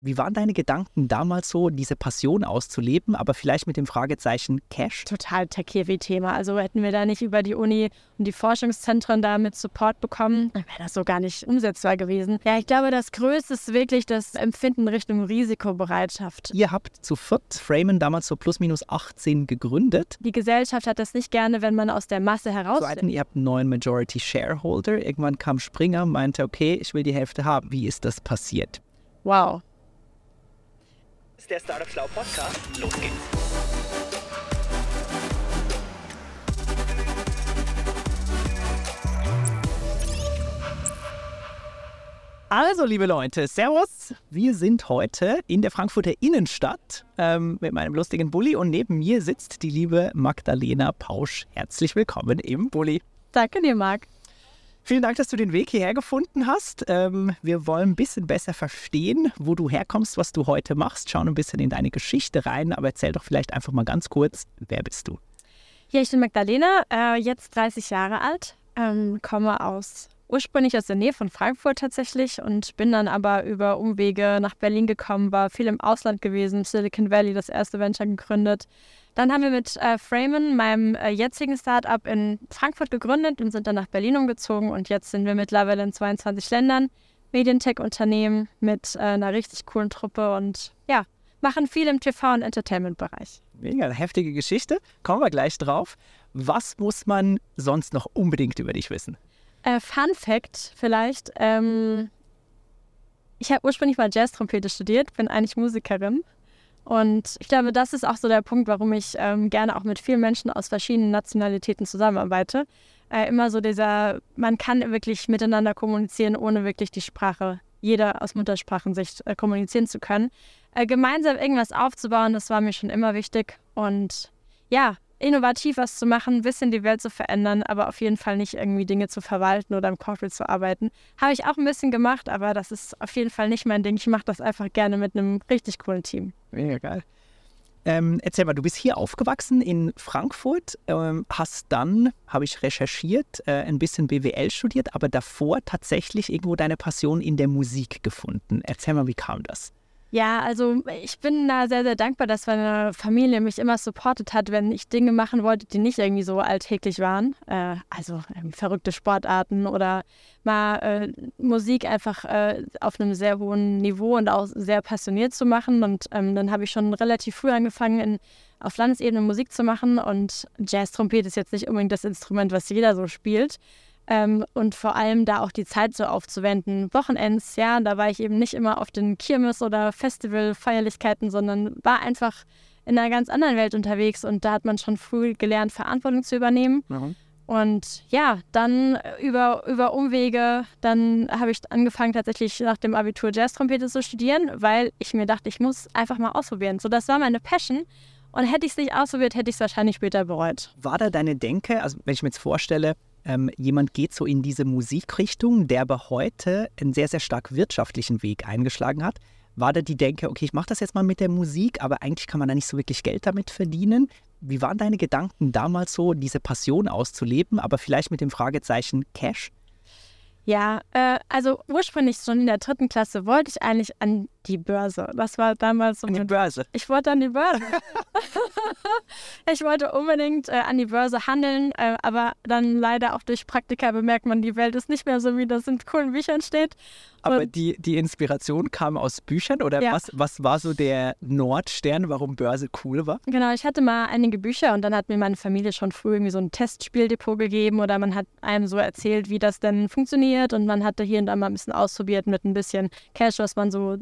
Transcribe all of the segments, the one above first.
Wie waren deine Gedanken damals so, diese Passion auszuleben, aber vielleicht mit dem Fragezeichen Cash? Total Tech-Heavy-Thema. Also hätten wir da nicht über die Uni und die Forschungszentren da mit Support bekommen, dann wäre das so gar nicht umsetzbar gewesen. Ja, ich glaube, das Größte ist wirklich das Empfinden Richtung Risikobereitschaft. Ihr habt zu viert Framen damals so plus minus 18 gegründet. Die Gesellschaft hat das nicht gerne, wenn man aus der Masse heraus. So ihr habt einen neuen Majority Shareholder. Irgendwann kam Springer, meinte, okay, ich will die Hälfte haben. Wie ist das passiert? Wow ist der Startup Schlau Podcast. Los geht's. Also, liebe Leute, Servus. Wir sind heute in der Frankfurter Innenstadt ähm, mit meinem lustigen Bulli und neben mir sitzt die liebe Magdalena Pausch. Herzlich willkommen im Bulli. Danke dir, Marc. Vielen Dank, dass du den Weg hierher gefunden hast. Ähm, wir wollen ein bisschen besser verstehen, wo du herkommst, was du heute machst, schauen ein bisschen in deine Geschichte rein, aber erzähl doch vielleicht einfach mal ganz kurz, wer bist du? Ja, ich bin Magdalena, äh, jetzt 30 Jahre alt, ähm, komme aus ursprünglich aus der Nähe von Frankfurt tatsächlich und bin dann aber über Umwege nach Berlin gekommen, war viel im Ausland gewesen, Silicon Valley, das erste Venture gegründet, dann haben wir mit äh, Framen, meinem äh, jetzigen Startup, in Frankfurt gegründet und sind dann nach Berlin umgezogen. Und jetzt sind wir mittlerweile in 22 Ländern. Medientech-Unternehmen mit äh, einer richtig coolen Truppe und ja, machen viel im TV- und Entertainment-Bereich. Mega heftige Geschichte. Kommen wir gleich drauf. Was muss man sonst noch unbedingt über dich wissen? Äh, Fun Fact vielleicht. Ähm, ich habe ursprünglich mal Jazz-Trompete studiert, bin eigentlich Musikerin und ich glaube, das ist auch so der Punkt, warum ich ähm, gerne auch mit vielen Menschen aus verschiedenen Nationalitäten zusammenarbeite. Äh, immer so dieser, man kann wirklich miteinander kommunizieren, ohne wirklich die Sprache, jeder aus Muttersprachensicht äh, kommunizieren zu können. Äh, gemeinsam irgendwas aufzubauen, das war mir schon immer wichtig. Und ja, innovativ was zu machen, ein bisschen die Welt zu verändern, aber auf jeden Fall nicht irgendwie Dinge zu verwalten oder im Corporate zu arbeiten. Habe ich auch ein bisschen gemacht, aber das ist auf jeden Fall nicht mein Ding. Ich mache das einfach gerne mit einem richtig coolen Team. Mega geil. Ähm, erzähl mal, du bist hier aufgewachsen in Frankfurt, ähm, hast dann, habe ich recherchiert, äh, ein bisschen BWL studiert, aber davor tatsächlich irgendwo deine Passion in der Musik gefunden. Erzähl mal, wie kam das? Ja, also ich bin da sehr, sehr dankbar, dass meine Familie mich immer supportet hat, wenn ich Dinge machen wollte, die nicht irgendwie so alltäglich waren. Äh, also verrückte Sportarten oder mal äh, Musik einfach äh, auf einem sehr hohen Niveau und auch sehr passioniert zu machen. Und ähm, dann habe ich schon relativ früh angefangen, in, auf Landesebene Musik zu machen. Und Jazz-Trompete ist jetzt nicht unbedingt das Instrument, was jeder so spielt. Ähm, und vor allem da auch die Zeit so aufzuwenden. Wochenends, ja, da war ich eben nicht immer auf den Kirmes- oder Festivalfeierlichkeiten, sondern war einfach in einer ganz anderen Welt unterwegs und da hat man schon früh gelernt, Verantwortung zu übernehmen. Mhm. Und ja, dann über, über Umwege, dann habe ich angefangen tatsächlich nach dem Abitur Jazz-Trompete zu studieren, weil ich mir dachte, ich muss einfach mal ausprobieren. So, das war meine Passion. Und hätte ich es nicht ausprobiert, hätte ich es wahrscheinlich später bereut. War da deine Denke, also wenn ich mir jetzt vorstelle, ähm, jemand geht so in diese Musikrichtung, der aber heute einen sehr, sehr stark wirtschaftlichen Weg eingeschlagen hat. War da die Denke, okay, ich mache das jetzt mal mit der Musik, aber eigentlich kann man da nicht so wirklich Geld damit verdienen? Wie waren deine Gedanken damals so, diese Passion auszuleben, aber vielleicht mit dem Fragezeichen Cash? Ja, äh, also ursprünglich schon in der dritten Klasse wollte ich eigentlich an die Börse. Das war damals so. An die Börse? Ich wollte an die Börse. ich wollte unbedingt äh, an die Börse handeln, äh, aber dann leider auch durch Praktika bemerkt man, die Welt ist nicht mehr so, wie das in coolen Büchern steht. Aber die, die Inspiration kam aus Büchern oder ja. was, was war so der Nordstern, warum Börse cool war? Genau, ich hatte mal einige Bücher und dann hat mir meine Familie schon früh irgendwie so ein Testspieldepot gegeben oder man hat einem so erzählt, wie das denn funktioniert und man hatte hier und da mal ein bisschen ausprobiert mit ein bisschen Cash, was man so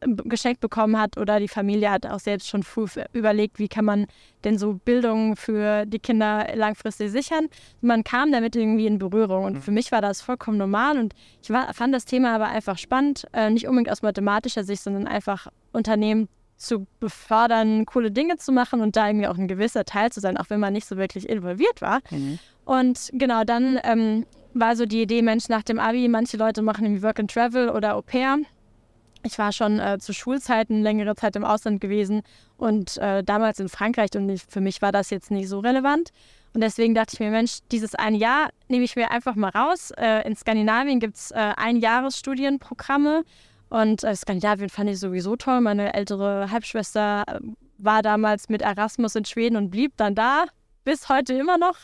geschenkt bekommen hat oder die Familie hat auch selbst schon früh überlegt, wie kann man denn so Bildung für die Kinder langfristig sichern. Man kam damit irgendwie in Berührung und mhm. für mich war das vollkommen normal und ich war, fand das Thema aber einfach spannend, äh, nicht unbedingt aus mathematischer Sicht, sondern einfach Unternehmen zu befördern, coole Dinge zu machen und da irgendwie auch ein gewisser Teil zu sein, auch wenn man nicht so wirklich involviert war. Mhm. Und genau dann ähm, war so die Idee, Mensch, nach dem Abi, manche Leute machen irgendwie Work and Travel oder Au pair ich war schon äh, zu Schulzeiten längere Zeit im Ausland gewesen und äh, damals in Frankreich und ich, für mich war das jetzt nicht so relevant. Und deswegen dachte ich mir, Mensch, dieses ein Jahr nehme ich mir einfach mal raus. Äh, in Skandinavien gibt es äh, Einjahresstudienprogramme Und äh, Skandinavien fand ich sowieso toll. Meine ältere Halbschwester äh, war damals mit Erasmus in Schweden und blieb dann da bis heute immer noch.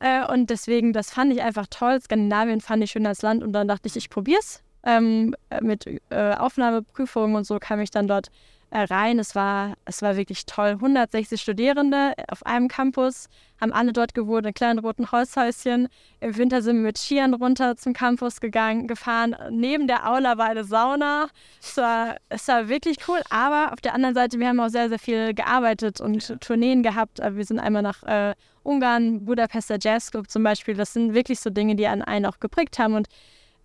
Äh, und deswegen, das fand ich einfach toll. Skandinavien fand ich schön als Land und dann dachte ich, ich probiere es. Ähm, mit äh, Aufnahmeprüfungen und so kam ich dann dort äh, rein. Es war, es war wirklich toll. 160 Studierende auf einem Campus, haben alle dort gewohnt, in kleinen roten Holzhäuschen. Im Winter sind wir mit Skiern runter zum Campus gegangen, gefahren. Neben der Aula war eine Sauna. Es war, es war wirklich cool. Aber auf der anderen Seite, wir haben auch sehr, sehr viel gearbeitet und ja. Tourneen gehabt. Wir sind einmal nach äh, Ungarn, Budapester Jazz Club zum Beispiel. Das sind wirklich so Dinge, die an einen auch geprägt haben. Und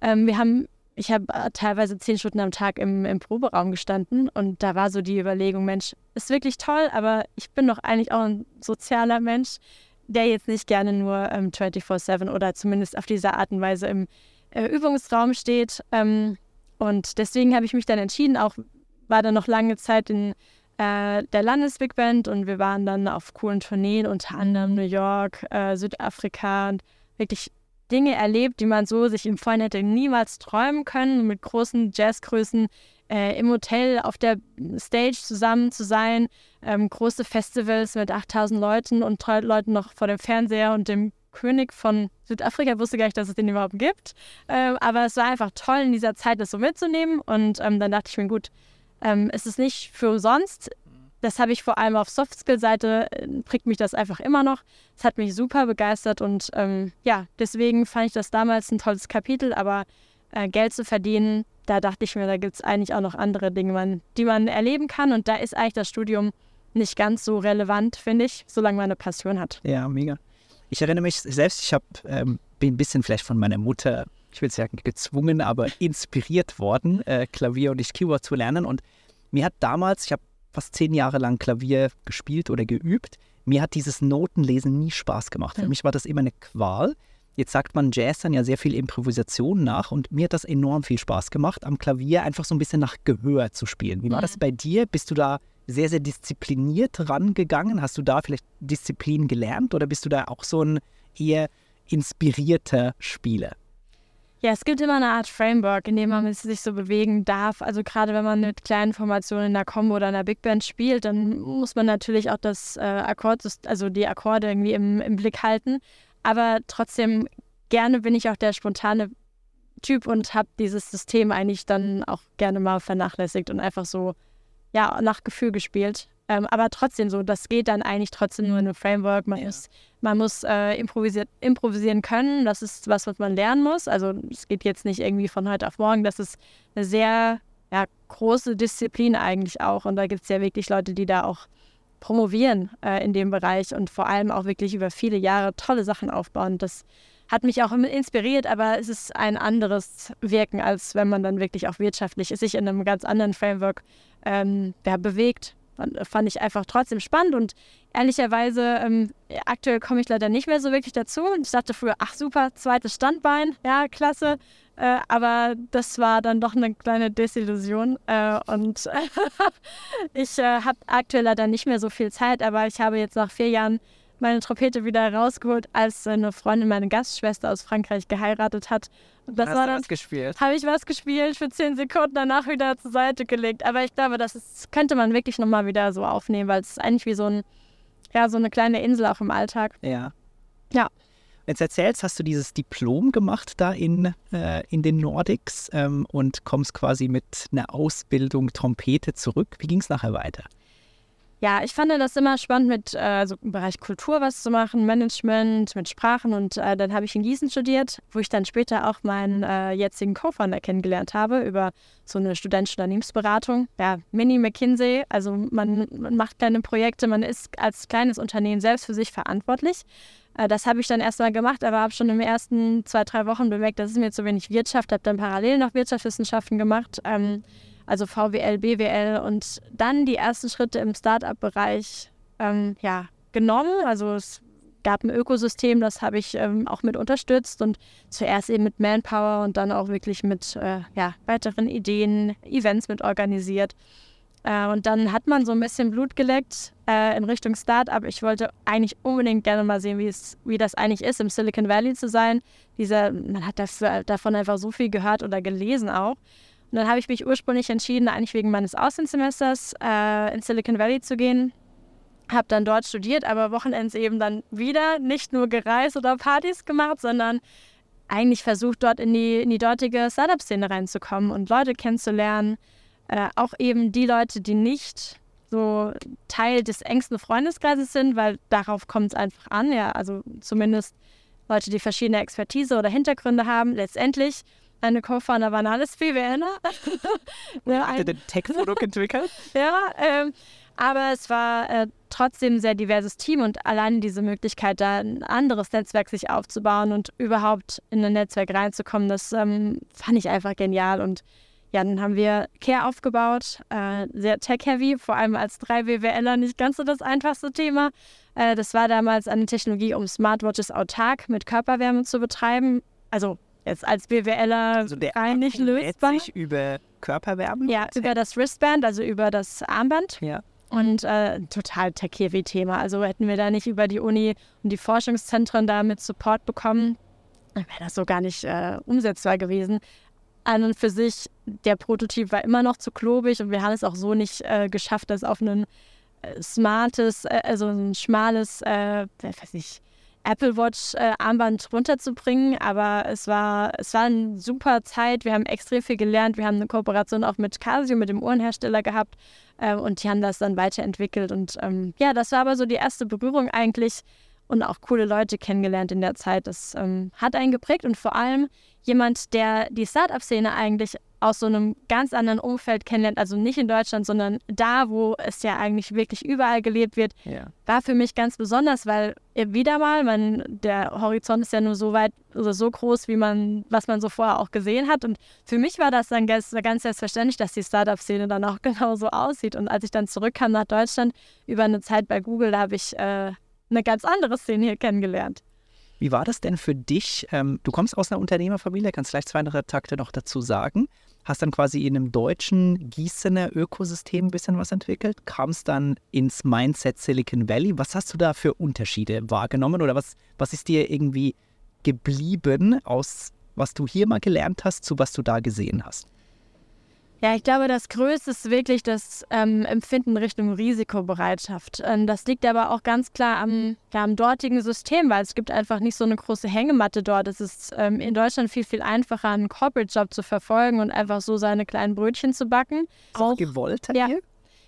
ähm, wir haben ich habe äh, teilweise zehn Stunden am Tag im, im Proberaum gestanden und da war so die Überlegung, Mensch, ist wirklich toll, aber ich bin doch eigentlich auch ein sozialer Mensch, der jetzt nicht gerne nur ähm, 24-7 oder zumindest auf diese Art und Weise im äh, Übungsraum steht. Ähm, und deswegen habe ich mich dann entschieden, auch war dann noch lange Zeit in äh, der Landesbig Band und wir waren dann auf coolen Tourneen, unter anderem New York, äh, Südafrika und wirklich Dinge erlebt, die man so sich im Vorhinein hätte niemals träumen können, mit großen Jazzgrößen äh, im Hotel auf der Stage zusammen zu sein, ähm, große Festivals mit 8000 Leuten und Leuten noch vor dem Fernseher und dem König von Südafrika. Wusste gar nicht, dass es den überhaupt gibt. Äh, aber es war einfach toll, in dieser Zeit das so mitzunehmen. Und ähm, dann dachte ich mir, gut, ähm, es ist nicht für umsonst. Das habe ich vor allem auf Softskill-Seite, äh, prägt mich das einfach immer noch. Es hat mich super begeistert und ähm, ja, deswegen fand ich das damals ein tolles Kapitel, aber äh, Geld zu verdienen, da dachte ich mir, da gibt es eigentlich auch noch andere Dinge, man, die man erleben kann und da ist eigentlich das Studium nicht ganz so relevant, finde ich, solange man eine Passion hat. Ja, mega. Ich erinnere mich selbst, ich hab, ähm, bin ein bisschen vielleicht von meiner Mutter, ich will sagen gezwungen, aber inspiriert worden, äh, Klavier und nicht Keyboard zu lernen und mir hat damals, ich habe fast zehn Jahre lang Klavier gespielt oder geübt. Mir hat dieses Notenlesen nie Spaß gemacht. Für mich war das immer eine Qual. Jetzt sagt man Jazz dann ja sehr viel Improvisation nach und mir hat das enorm viel Spaß gemacht, am Klavier einfach so ein bisschen nach Gehör zu spielen. Wie war das bei dir? Bist du da sehr, sehr diszipliniert rangegangen? Hast du da vielleicht Disziplin gelernt oder bist du da auch so ein eher inspirierter Spieler? Ja, es gibt immer eine Art Framework, in dem man sich so bewegen darf. Also gerade wenn man mit kleinen Formationen in der Combo oder in der Big Band spielt, dann muss man natürlich auch das äh, Akkord, also die Akkorde irgendwie im, im Blick halten. Aber trotzdem gerne bin ich auch der spontane Typ und habe dieses System eigentlich dann auch gerne mal vernachlässigt und einfach so ja nach Gefühl gespielt. Ähm, aber trotzdem so, das geht dann eigentlich trotzdem nur in einem Framework. Man ja. muss, man muss äh, improvisier improvisieren können. Das ist was, was man lernen muss. Also es geht jetzt nicht irgendwie von heute auf morgen. Das ist eine sehr ja, große Disziplin eigentlich auch. Und da gibt es ja wirklich Leute, die da auch promovieren äh, in dem Bereich und vor allem auch wirklich über viele Jahre tolle Sachen aufbauen. Das hat mich auch inspiriert, aber es ist ein anderes Wirken, als wenn man dann wirklich auch wirtschaftlich sich in einem ganz anderen Framework ähm, ja, bewegt fand ich einfach trotzdem spannend und ehrlicherweise, ähm, aktuell komme ich leider nicht mehr so wirklich dazu. Ich dachte früher, ach super, zweites Standbein, ja, klasse. Äh, aber das war dann doch eine kleine Desillusion. Äh, und ich äh, habe aktuell leider nicht mehr so viel Zeit, aber ich habe jetzt nach vier Jahren meine Trompete wieder rausgeholt, als eine Freundin, meine Gastschwester aus Frankreich geheiratet hat. Und das Hast war dann, was gespielt? Habe ich was gespielt, für zehn Sekunden danach wieder zur Seite gelegt. Aber ich glaube, das ist, könnte man wirklich nochmal wieder so aufnehmen, weil es ist eigentlich wie so, ein, ja, so eine kleine Insel auch im Alltag. Ja. Ja. Jetzt erzählst, hast du dieses Diplom gemacht da in, äh, in den Nordics ähm, und kommst quasi mit einer Ausbildung Trompete zurück. Wie ging es nachher weiter? Ja, ich fand das immer spannend, mit äh, also im Bereich Kultur was zu machen, Management, mit Sprachen. Und äh, dann habe ich in Gießen studiert, wo ich dann später auch meinen äh, jetzigen Co-Founder kennengelernt habe über so eine studentische Unternehmensberatung. Ja, Mini McKinsey. Also man, man macht kleine Projekte, man ist als kleines Unternehmen selbst für sich verantwortlich. Äh, das habe ich dann erstmal gemacht, aber habe schon in den ersten zwei, drei Wochen bemerkt, das ist mir zu wenig Wirtschaft, habe dann parallel noch Wirtschaftswissenschaften gemacht. Ähm, also VWL, BWL und dann die ersten Schritte im Startup-Bereich ähm, ja, genommen. Also es gab ein Ökosystem, das habe ich ähm, auch mit unterstützt und zuerst eben mit Manpower und dann auch wirklich mit äh, ja, weiteren Ideen, Events mit organisiert. Äh, und dann hat man so ein bisschen Blut geleckt äh, in Richtung Startup. Ich wollte eigentlich unbedingt gerne mal sehen, wie, das eigentlich ist, im Silicon Valley zu sein. Dieser, man hat dafür, davon einfach so viel gehört oder gelesen auch. Und dann habe ich mich ursprünglich entschieden, eigentlich wegen meines Auslandssemesters äh, in Silicon Valley zu gehen. Habe dann dort studiert, aber Wochenends eben dann wieder nicht nur gereist oder Partys gemacht, sondern eigentlich versucht, dort in die, in die dortige Startup-Szene reinzukommen und Leute kennenzulernen. Äh, auch eben die Leute, die nicht so Teil des engsten Freundeskreises sind, weil darauf kommt es einfach an. Ja, also zumindest Leute, die verschiedene Expertise oder Hintergründe haben. Letztendlich eine Co-Founder waren alles BWLer. ja, ein, den Tech-Produkt entwickelt. ja, ähm, aber es war äh, trotzdem ein sehr diverses Team und allein diese Möglichkeit, da ein anderes Netzwerk sich aufzubauen und überhaupt in ein Netzwerk reinzukommen, das ähm, fand ich einfach genial. Und ja, dann haben wir Care aufgebaut, äh, sehr tech-heavy, vor allem als drei BWLer nicht ganz so das einfachste Thema. Äh, das war damals eine Technologie, um Smartwatches autark mit Körperwärme zu betreiben. Also jetzt als BWLer also der rein nicht lösbar. sich über Körperwärme? Ja, über das Wristband, also über das Armband. Ja. Und äh, total tech-heavy-Thema. Also hätten wir da nicht über die Uni und die Forschungszentren da mit Support bekommen, dann wäre das so gar nicht äh, umsetzbar gewesen. An und für sich, der Prototyp war immer noch zu klobig und wir haben es auch so nicht äh, geschafft, das auf ein äh, smartes, äh, also ein schmales, äh, weiß nicht, Apple Watch äh, Armband runterzubringen, aber es war, es war eine super Zeit. Wir haben extrem viel gelernt. Wir haben eine Kooperation auch mit Casio, mit dem Uhrenhersteller gehabt äh, und die haben das dann weiterentwickelt. Und ähm, ja, das war aber so die erste Berührung eigentlich und auch coole Leute kennengelernt in der Zeit. Das ähm, hat einen geprägt und vor allem jemand, der die Startup-Szene eigentlich aus so einem ganz anderen Umfeld kennenlernt, also nicht in Deutschland, sondern da, wo es ja eigentlich wirklich überall gelebt wird, ja. war für mich ganz besonders, weil wieder mal, man, der Horizont ist ja nur so weit oder so groß, wie man, was man so vorher auch gesehen hat. Und für mich war das dann ganz, ganz selbstverständlich, dass die Startup-Szene dann auch genauso aussieht. Und als ich dann zurückkam nach Deutschland über eine Zeit bei Google, da habe ich äh, eine ganz andere Szene hier kennengelernt. Wie war das denn für dich? Ähm, du kommst aus einer Unternehmerfamilie, kannst vielleicht zwei andere Takte noch dazu sagen. Hast dann quasi in einem deutschen Gießener Ökosystem ein bisschen was entwickelt, kamst dann ins Mindset Silicon Valley. Was hast du da für Unterschiede wahrgenommen oder was, was ist dir irgendwie geblieben aus was du hier mal gelernt hast, zu was du da gesehen hast? Ja, ich glaube, das Größte ist wirklich das ähm, Empfinden Richtung Risikobereitschaft. Ähm, das liegt aber auch ganz klar am, ja, am, dortigen System, weil es gibt einfach nicht so eine große Hängematte dort. Es ist ähm, in Deutschland viel, viel einfacher, einen Corporate-Job zu verfolgen und einfach so seine kleinen Brötchen zu backen. Auch, auch gewollt ja, hier?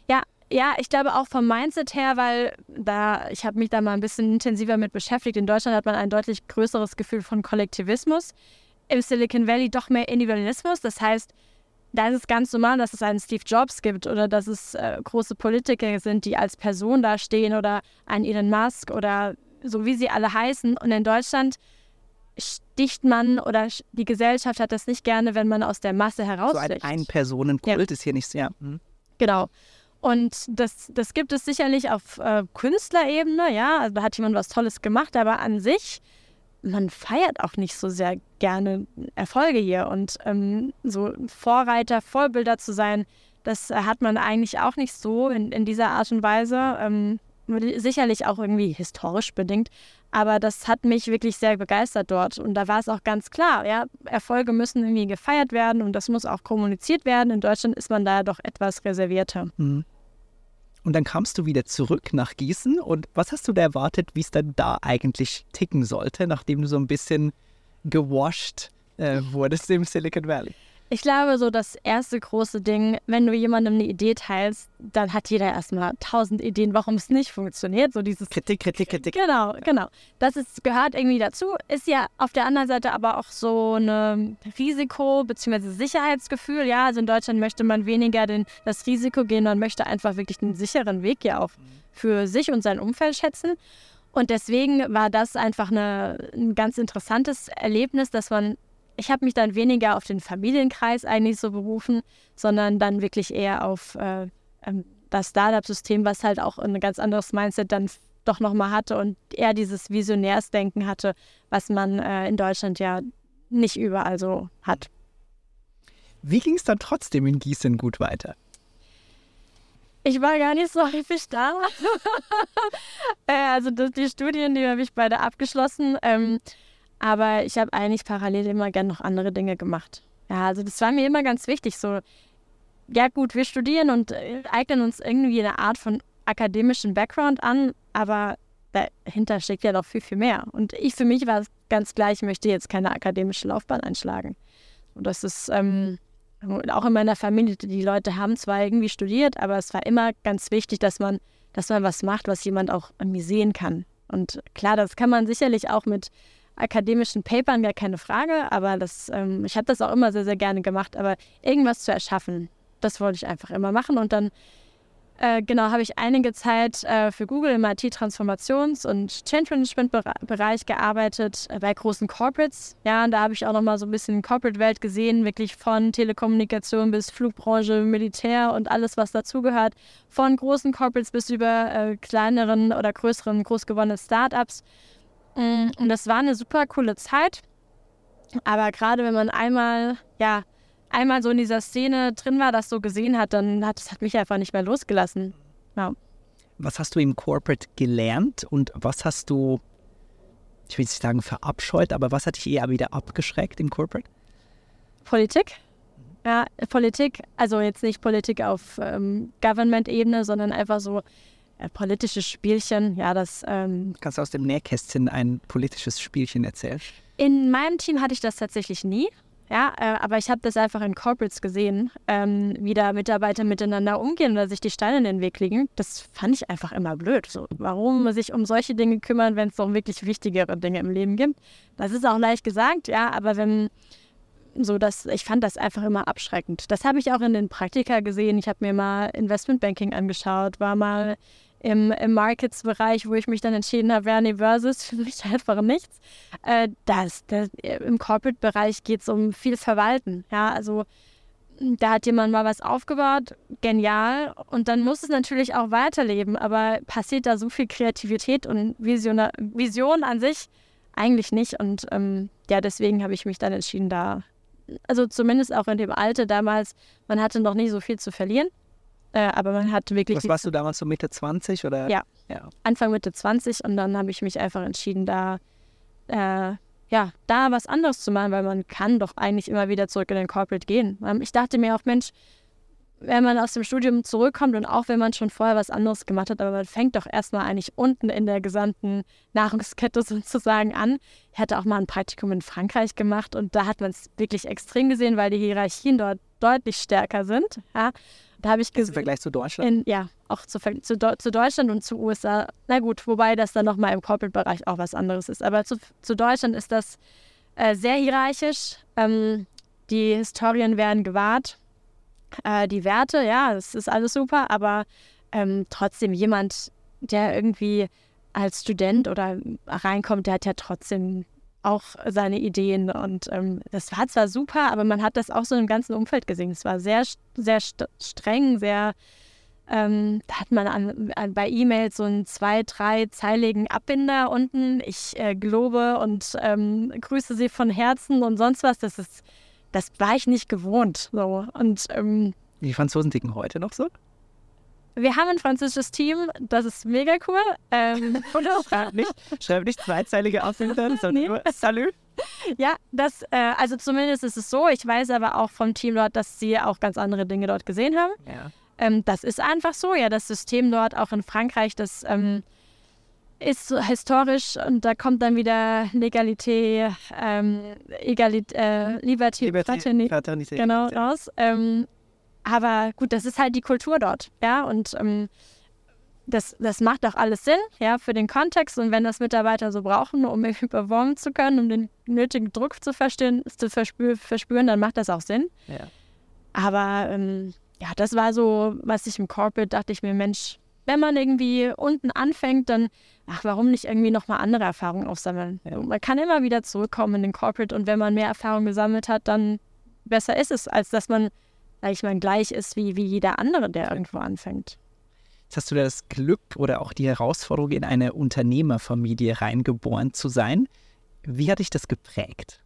Ja, ja, ich glaube auch vom Mindset her, weil da, ich habe mich da mal ein bisschen intensiver mit beschäftigt. In Deutschland hat man ein deutlich größeres Gefühl von Kollektivismus. Im Silicon Valley doch mehr Individualismus. Das heißt, da ist es ganz normal, dass es einen Steve Jobs gibt oder dass es äh, große Politiker sind, die als Person dastehen oder einen Elon Musk oder so wie sie alle heißen. Und in Deutschland sticht man oder die Gesellschaft hat das nicht gerne, wenn man aus der Masse heraussticht. So ein Ein-Personen-Kult ja. ist hier nicht sehr. Hm. Genau. Und das, das gibt es sicherlich auf äh, Künstlerebene, ja. Also da hat jemand was Tolles gemacht, aber an sich man feiert auch nicht so sehr gerne Erfolge hier. Und ähm, so Vorreiter, Vorbilder zu sein, das hat man eigentlich auch nicht so in, in dieser Art und Weise. Ähm, sicherlich auch irgendwie historisch bedingt. Aber das hat mich wirklich sehr begeistert dort. Und da war es auch ganz klar, ja, Erfolge müssen irgendwie gefeiert werden und das muss auch kommuniziert werden. In Deutschland ist man da doch etwas reservierter. Mhm. Und dann kamst du wieder zurück nach Gießen. Und was hast du da erwartet, wie es dann da eigentlich ticken sollte, nachdem du so ein bisschen gewascht äh, wurdest im Silicon Valley? Ich glaube, so das erste große Ding, wenn du jemandem eine Idee teilst, dann hat jeder erstmal tausend Ideen, warum es nicht funktioniert. So dieses Kritik, Kritik, Kritik. Genau, genau. Das ist, gehört irgendwie dazu. Ist ja auf der anderen Seite aber auch so ein Risiko- bzw. Sicherheitsgefühl. Ja, also in Deutschland möchte man weniger den, das Risiko gehen, man möchte einfach wirklich den sicheren Weg ja auch für sich und sein Umfeld schätzen. Und deswegen war das einfach eine, ein ganz interessantes Erlebnis, dass man ich habe mich dann weniger auf den Familienkreis eigentlich so berufen, sondern dann wirklich eher auf äh, ähm, das Startup-System, was halt auch ein ganz anderes Mindset dann doch nochmal hatte und eher dieses Visionärsdenken hatte, was man äh, in Deutschland ja nicht überall so hat. Wie ging es dann trotzdem in Gießen gut weiter? Ich war gar nicht so häufig da. äh, also die Studien, die habe ich beide abgeschlossen. Ähm, aber ich habe eigentlich parallel immer gern noch andere Dinge gemacht. Ja, also das war mir immer ganz wichtig. So, ja gut, wir studieren und äh, eignen uns irgendwie eine Art von akademischen Background an, aber dahinter steckt ja noch viel, viel mehr. Und ich für mich war es ganz gleich, ich möchte jetzt keine akademische Laufbahn einschlagen. Und das ist ähm, auch in meiner Familie, die Leute haben zwar irgendwie studiert, aber es war immer ganz wichtig, dass man, dass man was macht, was jemand auch irgendwie sehen kann. Und klar, das kann man sicherlich auch mit akademischen Papern, gar keine Frage, aber das, ähm, ich habe das auch immer sehr, sehr gerne gemacht, aber irgendwas zu erschaffen, das wollte ich einfach immer machen. Und dann äh, genau, habe ich einige Zeit äh, für Google im IT-Transformations- und Change-Management-Bereich gearbeitet, äh, bei großen Corporates. Ja, und da habe ich auch nochmal so ein bisschen Corporate-Welt gesehen, wirklich von Telekommunikation bis Flugbranche, Militär und alles, was dazugehört. Von großen Corporates bis über äh, kleineren oder größeren, großgewonnenen Startups. Mm, und das war eine super coole Zeit. Aber gerade wenn man einmal, ja, einmal so in dieser Szene drin war, das so gesehen hat, dann hat es hat mich einfach nicht mehr losgelassen. Ja. Was hast du im Corporate gelernt und was hast du, ich will nicht sagen verabscheut, aber was hat dich eher wieder abgeschreckt im Corporate? Politik. Ja, Politik, also jetzt nicht Politik auf ähm, Government-Ebene, sondern einfach so äh, politische Spielchen. Ja, das. Ähm, Kannst du aus dem Nähkästchen ein politisches Spielchen erzählen? In meinem Team hatte ich das tatsächlich nie. Ja, äh, aber ich habe das einfach in Corporates gesehen, ähm, wie da Mitarbeiter miteinander umgehen oder sich die Steine in den Weg legen. Das fand ich einfach immer blöd. So, warum sich um solche Dinge kümmern, wenn es doch wirklich wichtigere Dinge im Leben gibt? Das ist auch leicht gesagt, ja, aber wenn so das, ich fand das einfach immer abschreckend. Das habe ich auch in den Praktika gesehen. Ich habe mir mal Investmentbanking angeschaut, war mal im, im Markets-Bereich, wo ich mich dann entschieden habe, ja, nee, Versus für mich einfach nichts. Äh, das, das, Im Corporate-Bereich geht es um viel Verwalten. Ja, also da hat jemand mal was aufgebaut, genial. Und dann muss es natürlich auch weiterleben. Aber passiert da so viel Kreativität und Vision, Vision an sich eigentlich nicht. Und ähm, ja, deswegen habe ich mich dann entschieden, da, also zumindest auch in dem Alter damals, man hatte noch nicht so viel zu verlieren. Äh, aber man hat wirklich. Was warst du damals so Mitte 20 oder? Ja. ja. Anfang Mitte 20 und dann habe ich mich einfach entschieden, da äh, ja, da was anderes zu machen, weil man kann doch eigentlich immer wieder zurück in den Corporate gehen. Ähm, ich dachte mir auch, Mensch, wenn man aus dem Studium zurückkommt und auch wenn man schon vorher was anderes gemacht hat, aber man fängt doch erstmal eigentlich unten in der gesamten Nahrungskette sozusagen an. Ich hatte auch mal ein Praktikum in Frankreich gemacht und da hat man es wirklich extrem gesehen, weil die Hierarchien dort deutlich stärker sind. Ja. Da habe ich gesehen. Im Vergleich zu Deutschland? In, ja, auch zu, zu, zu, Deutschland und zu USA. Na gut, wobei das dann nochmal im Corporate-Bereich auch was anderes ist. Aber zu, zu Deutschland ist das äh, sehr hierarchisch. Ähm, die Historien werden gewahrt. Äh, die Werte, ja, das ist alles super, aber ähm, trotzdem jemand, der irgendwie als Student oder reinkommt, der hat ja trotzdem auch seine Ideen. Und ähm, das war zwar super, aber man hat das auch so im ganzen Umfeld gesehen. Es war sehr, sehr st streng, sehr. Ähm, da hat man an, an, bei E-Mails so einen zwei-, drei-zeiligen Abbinder unten. Ich äh, gelobe und ähm, grüße Sie von Herzen und sonst was. Das ist, das war ich nicht gewohnt. So. Und, ähm, Die Franzosen ticken heute noch so? Wir haben ein französisches Team, das ist mega cool. Ähm, schreib, nicht, schreib nicht zweizeilige Aufhängen, sondern nee. nur Salut. Ja, das, äh, also zumindest ist es so. Ich weiß aber auch vom Team dort, dass sie auch ganz andere Dinge dort gesehen haben. Ja. Ähm, das ist einfach so. Ja, das System dort, auch in Frankreich, das ähm, ist so historisch und da kommt dann wieder Legalité, ähm, Egalité, äh, Liberté, Liberté Fraternité. Genau, raus. Ähm, aber gut, das ist halt die Kultur dort, ja, und ähm, das, das macht auch alles Sinn, ja, für den Kontext. Und wenn das Mitarbeiter so brauchen, um überwommen zu können, um den nötigen Druck zu verstehen, zu verspür, verspüren, dann macht das auch Sinn. Ja. Aber ähm, ja, das war so, was ich im Corporate dachte ich mir, Mensch, wenn man irgendwie unten anfängt, dann, ach, warum nicht irgendwie nochmal andere Erfahrungen aufsammeln? Ja. Man kann immer wieder zurückkommen in den Corporate und wenn man mehr Erfahrung gesammelt hat, dann besser ist es, als dass man sag ich mal, gleich ist wie, wie jeder andere, der irgendwo anfängt. Jetzt hast du das Glück oder auch die Herausforderung, in eine Unternehmerfamilie reingeboren zu sein. Wie hat dich das geprägt?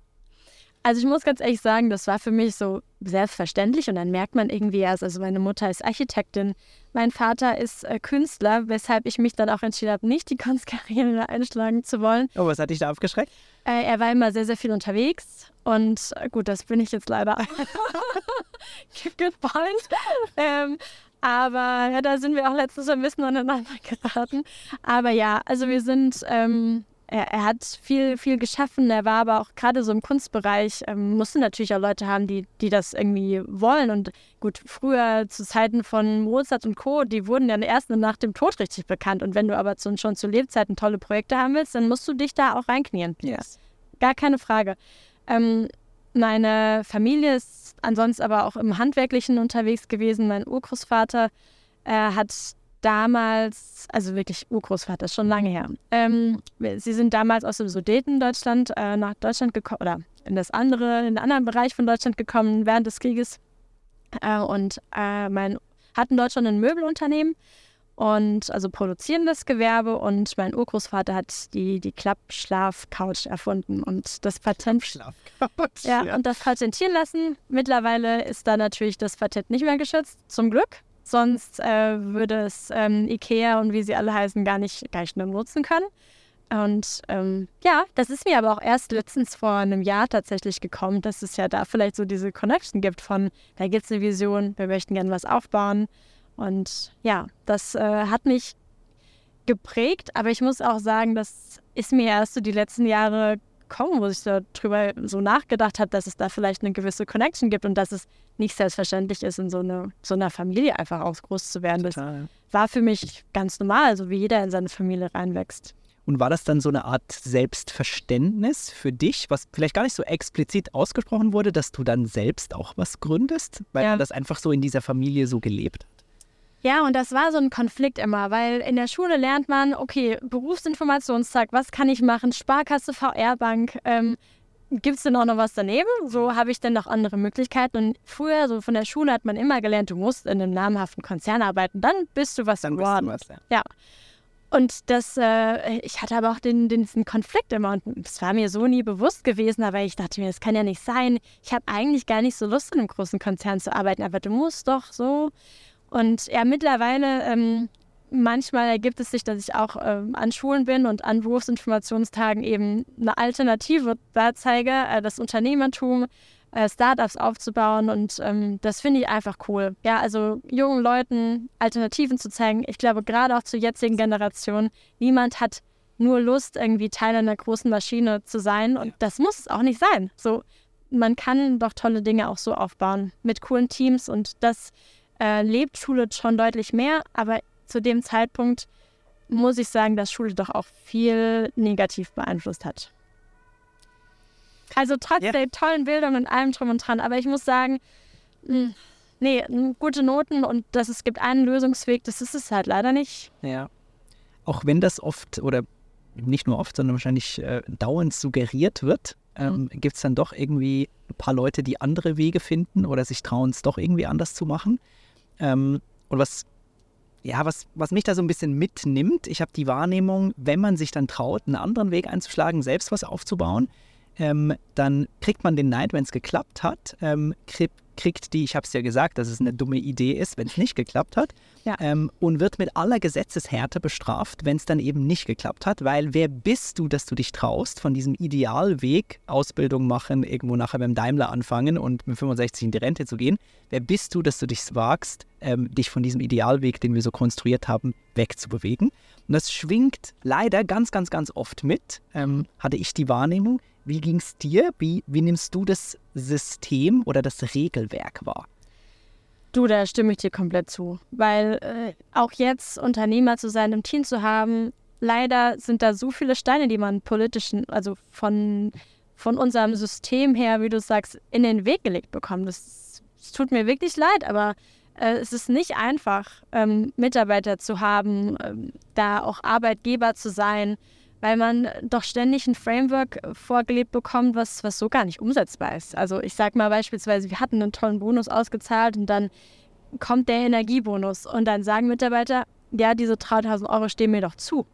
Also ich muss ganz ehrlich sagen, das war für mich so selbstverständlich und dann merkt man irgendwie erst, also meine Mutter ist Architektin, mein Vater ist äh, Künstler, weshalb ich mich dann auch entschieden habe, nicht die Kunstkarriere einschlagen zu wollen. Oh, was hat dich da aufgeschreckt? Äh, er war immer sehr, sehr viel unterwegs und äh, gut, das bin ich jetzt leider. Good point. Ähm, aber ja, da sind wir auch letztes Mal ein bisschen aneinander geraten. Aber ja, also wir sind, ähm, er, er, hat viel, viel geschaffen. Er war aber auch gerade so im Kunstbereich, ähm, musste natürlich auch Leute haben, die, die das irgendwie wollen. Und gut, früher zu Zeiten von Mozart und Co., die wurden ja erst nach dem Tod richtig bekannt. Und wenn du aber zu, schon zu Lebzeiten tolle Projekte haben willst, dann musst du dich da auch reinknien. Yes. Gar keine Frage. Ähm, meine Familie ist ansonsten aber auch im Handwerklichen unterwegs gewesen. Mein Urgroßvater äh, hat damals, also wirklich Urgroßvater, schon lange her. Ähm, sie sind damals aus dem Sudetendeutschland äh, nach Deutschland gekommen oder in das andere, in den anderen Bereich von Deutschland gekommen während des Krieges äh, und äh, mein, hatten dort schon ein Möbelunternehmen und also produzierendes Gewerbe und mein Urgroßvater hat die, die Klappschlaf-Couch erfunden und das Patent ja, ja, und das patentieren lassen. Mittlerweile ist da natürlich das Patent nicht mehr geschützt, zum Glück. Sonst äh, würde es ähm, Ikea und wie sie alle heißen gar nicht, gar nicht nutzen können. Und ähm, ja, das ist mir aber auch erst letztens vor einem Jahr tatsächlich gekommen, dass es ja da vielleicht so diese Connection gibt von, da gibt es eine Vision, wir möchten gerne was aufbauen. Und ja, das äh, hat mich geprägt, aber ich muss auch sagen, das ist mir erst so die letzten Jahre gekommen, wo ich darüber so nachgedacht habe, dass es da vielleicht eine gewisse Connection gibt und dass es nicht selbstverständlich ist, in so, eine, so einer Familie einfach auch groß zu werden. Total. Das war für mich ganz normal, so wie jeder in seine Familie reinwächst. Und war das dann so eine Art Selbstverständnis für dich, was vielleicht gar nicht so explizit ausgesprochen wurde, dass du dann selbst auch was gründest, weil Ja. das einfach so in dieser Familie so gelebt hat? Ja, und das war so ein Konflikt immer, weil in der Schule lernt man, okay, Berufsinformationstag, was kann ich machen? Sparkasse, VR-Bank, ähm, gibt es denn auch noch was daneben? So habe ich dann noch andere Möglichkeiten. Und früher, so von der Schule, hat man immer gelernt, du musst in einem namhaften Konzern arbeiten, dann bist du was Dann bist geworden. du was, ja. Ja. Und das, äh, ich hatte aber auch den, den, diesen Konflikt immer und es war mir so nie bewusst gewesen, aber ich dachte mir, das kann ja nicht sein. Ich habe eigentlich gar nicht so Lust, in einem großen Konzern zu arbeiten, aber du musst doch so. Und ja, mittlerweile, ähm, manchmal ergibt es sich, dass ich auch ähm, an Schulen bin und an Berufsinformationstagen eben eine Alternative da zeige, äh, das Unternehmertum, äh, Startups aufzubauen und ähm, das finde ich einfach cool. Ja, also jungen Leuten Alternativen zu zeigen. Ich glaube, gerade auch zur jetzigen Generation, niemand hat nur Lust, irgendwie Teil einer großen Maschine zu sein und das muss es auch nicht sein. So, man kann doch tolle Dinge auch so aufbauen mit coolen Teams und das äh, lebt Schule schon deutlich mehr, aber zu dem Zeitpunkt muss ich sagen, dass Schule doch auch viel negativ beeinflusst hat. Also trotz Ja. der tollen Bildung und allem drum und dran, aber ich muss sagen, mh, nee, gute Noten und dass es gibt einen Lösungsweg, das ist es halt leider nicht. Ja. Auch wenn das oft oder nicht nur oft, sondern wahrscheinlich äh, dauernd suggeriert wird, ähm, gibt es dann doch irgendwie ein paar Leute, die andere Wege finden oder sich trauen, es doch irgendwie anders zu machen. Ähm, und was, ja, was, was mich da so ein bisschen mitnimmt, ich habe die Wahrnehmung, wenn man sich dann traut, einen anderen Weg einzuschlagen, selbst was aufzubauen, ähm, dann kriegt man den Neid, wenn es geklappt hat, ähm, kriegt, kriegt die, ich habe es ja gesagt, dass es eine dumme Idee ist, wenn es nicht geklappt hat, Ja. ähm, und wird mit aller Gesetzeshärte bestraft, wenn es dann eben nicht geklappt hat, weil wer bist du, dass du dich traust, von diesem Idealweg, Ausbildung machen, irgendwo nachher beim Daimler anfangen und mit 65 in die Rente zu gehen, wer bist du, dass du dich wagst, ähm, dich von diesem Idealweg, den wir so konstruiert haben, wegzubewegen? Und das schwingt leider ganz, ganz, ganz oft mit, ähm, hatte ich die Wahrnehmung. Wie ging es dir? Wie, wie nimmst du das System oder das Regelwerk wahr? Du, da stimme ich dir komplett zu. Weil äh, auch jetzt Unternehmer zu sein, im Team zu haben, leider sind da so viele Steine, die man politischen, also von, von unserem System her, wie du sagst, in den Weg gelegt bekommt. Das tut mir wirklich leid, aber äh, es ist nicht einfach, ähm, Mitarbeiter zu haben, ähm, da auch Arbeitgeber zu sein, weil man doch ständig ein Framework vorgelebt bekommt, was, was so gar nicht umsetzbar ist. Also ich sag mal beispielsweise, wir hatten einen tollen Bonus ausgezahlt und dann kommt der Energiebonus und dann sagen Mitarbeiter, ja, diese 3000 Euro stehen mir doch zu.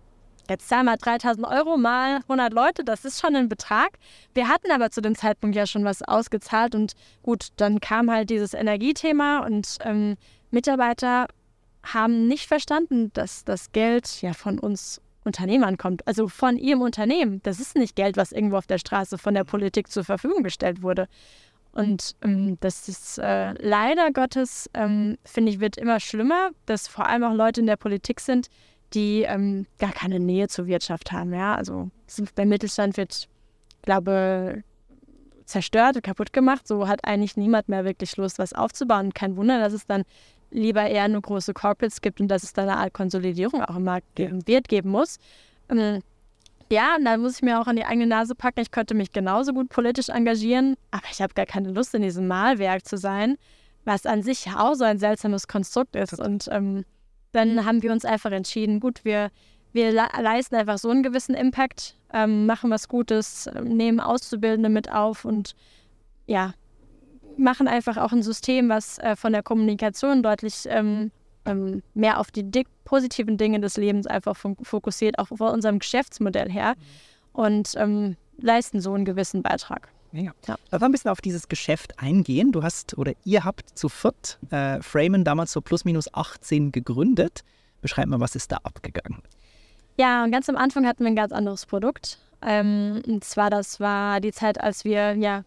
jetzt zahl mal 3000 Euro mal 100 Leute, das ist schon ein Betrag. Wir hatten aber zu dem Zeitpunkt ja schon was ausgezahlt und gut, dann kam halt dieses Energiethema und ähm, Mitarbeiter haben nicht verstanden, dass das Geld ja von uns Unternehmern kommt, also von ihrem Unternehmen. Das ist nicht Geld, was irgendwo auf der Straße von der Politik zur Verfügung gestellt wurde. Und ähm, das ist äh, leider Gottes, ähm, finde ich, wird immer schlimmer, dass vor allem auch Leute in der Politik sind, die ähm, gar keine Nähe zur Wirtschaft haben. Ja? Also der Mittelstand wird, glaube zerstört, kaputt gemacht. So hat eigentlich niemand mehr wirklich Lust, was aufzubauen. Kein Wunder, dass es dann lieber eher nur große Corporates gibt und dass es da eine Art Konsolidierung auch im Markt geben wird, geben muss. Ähm, ja, und dann muss ich mir auch an die eigene Nase packen. Ich könnte mich genauso gut politisch engagieren, aber ich habe gar keine Lust, in diesem Malwerk zu sein, was an sich ja auch so ein seltsames Konstrukt ist. Und ähm, dann mhm. haben wir uns einfach entschieden, gut, wir, wir leisten einfach so einen gewissen Impact, ähm, machen was Gutes, nehmen Auszubildende mit auf und ja, machen einfach auch ein System, was äh, von der Kommunikation deutlich ähm, ähm, mehr auf die positiven Dinge des Lebens einfach fokussiert, auch von unserem Geschäftsmodell her und ähm, leisten so einen gewissen Beitrag. Ja. ja. Lass ein bisschen auf dieses Geschäft eingehen. Du hast oder ihr habt zu viert äh, Framen damals so plus minus 18 gegründet. Beschreib mal, was ist da abgegangen? Ja, und ganz am Anfang hatten wir ein ganz anderes Produkt. Ähm, und zwar, das war die Zeit, als wir ja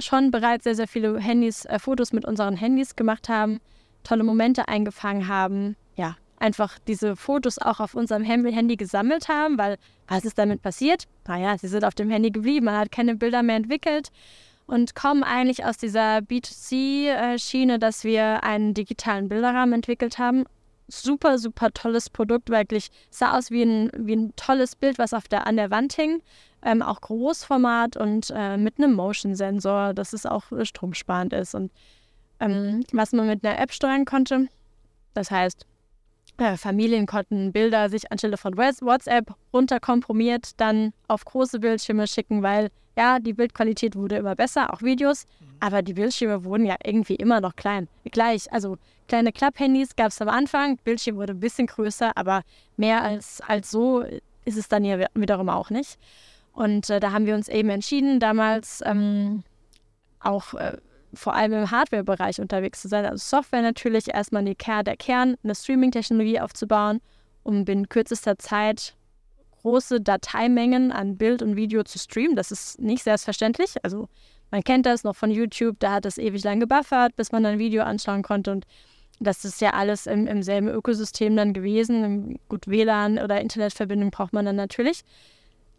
schon bereits sehr, sehr viele Handys, äh, Fotos mit unseren Handys gemacht haben, tolle Momente eingefangen haben, ja, einfach diese Fotos auch auf unserem Handy gesammelt haben, weil was ist damit passiert? Naja, sie sind auf dem Handy geblieben, man hat keine Bilder mehr entwickelt und kommen eigentlich aus dieser B2C-Schiene, dass wir einen digitalen Bilderrahmen entwickelt haben. Super, super tolles Produkt, wirklich sah aus wie ein, wie ein tolles Bild, was auf der, an der Wand hing. Ähm, auch Großformat und äh, mit einem Motion-Sensor, dass es auch stromsparend ist und ähm, was man mit einer App steuern konnte. Das heißt, äh, Familien konnten Bilder sich anstelle von WhatsApp runterkomprimiert dann auf große Bildschirme schicken, weil ja, die Bildqualität wurde immer besser, auch Videos, mhm. aber die Bildschirme wurden ja irgendwie immer noch klein. Gleich, also kleine Klapphandys gab es am Anfang, Bildschirm wurde ein bisschen größer, aber mehr als, als so ist es dann ja wiederum auch nicht. Und äh, da haben wir uns eben entschieden, damals ähm, auch äh, vor allem im Hardware-Bereich unterwegs zu sein. Also Software natürlich erstmal die Ker der Kern, eine Streaming-Technologie aufzubauen, um in kürzester Zeit große Dateimengen an Bild und Video zu streamen. Das ist nicht selbstverständlich. Also man kennt das noch von YouTube, da hat es ewig lang gebuffert, bis man ein Video anschauen konnte. Und das ist ja alles im, im selben Ökosystem dann gewesen. Gut, WLAN oder Internetverbindung braucht man dann natürlich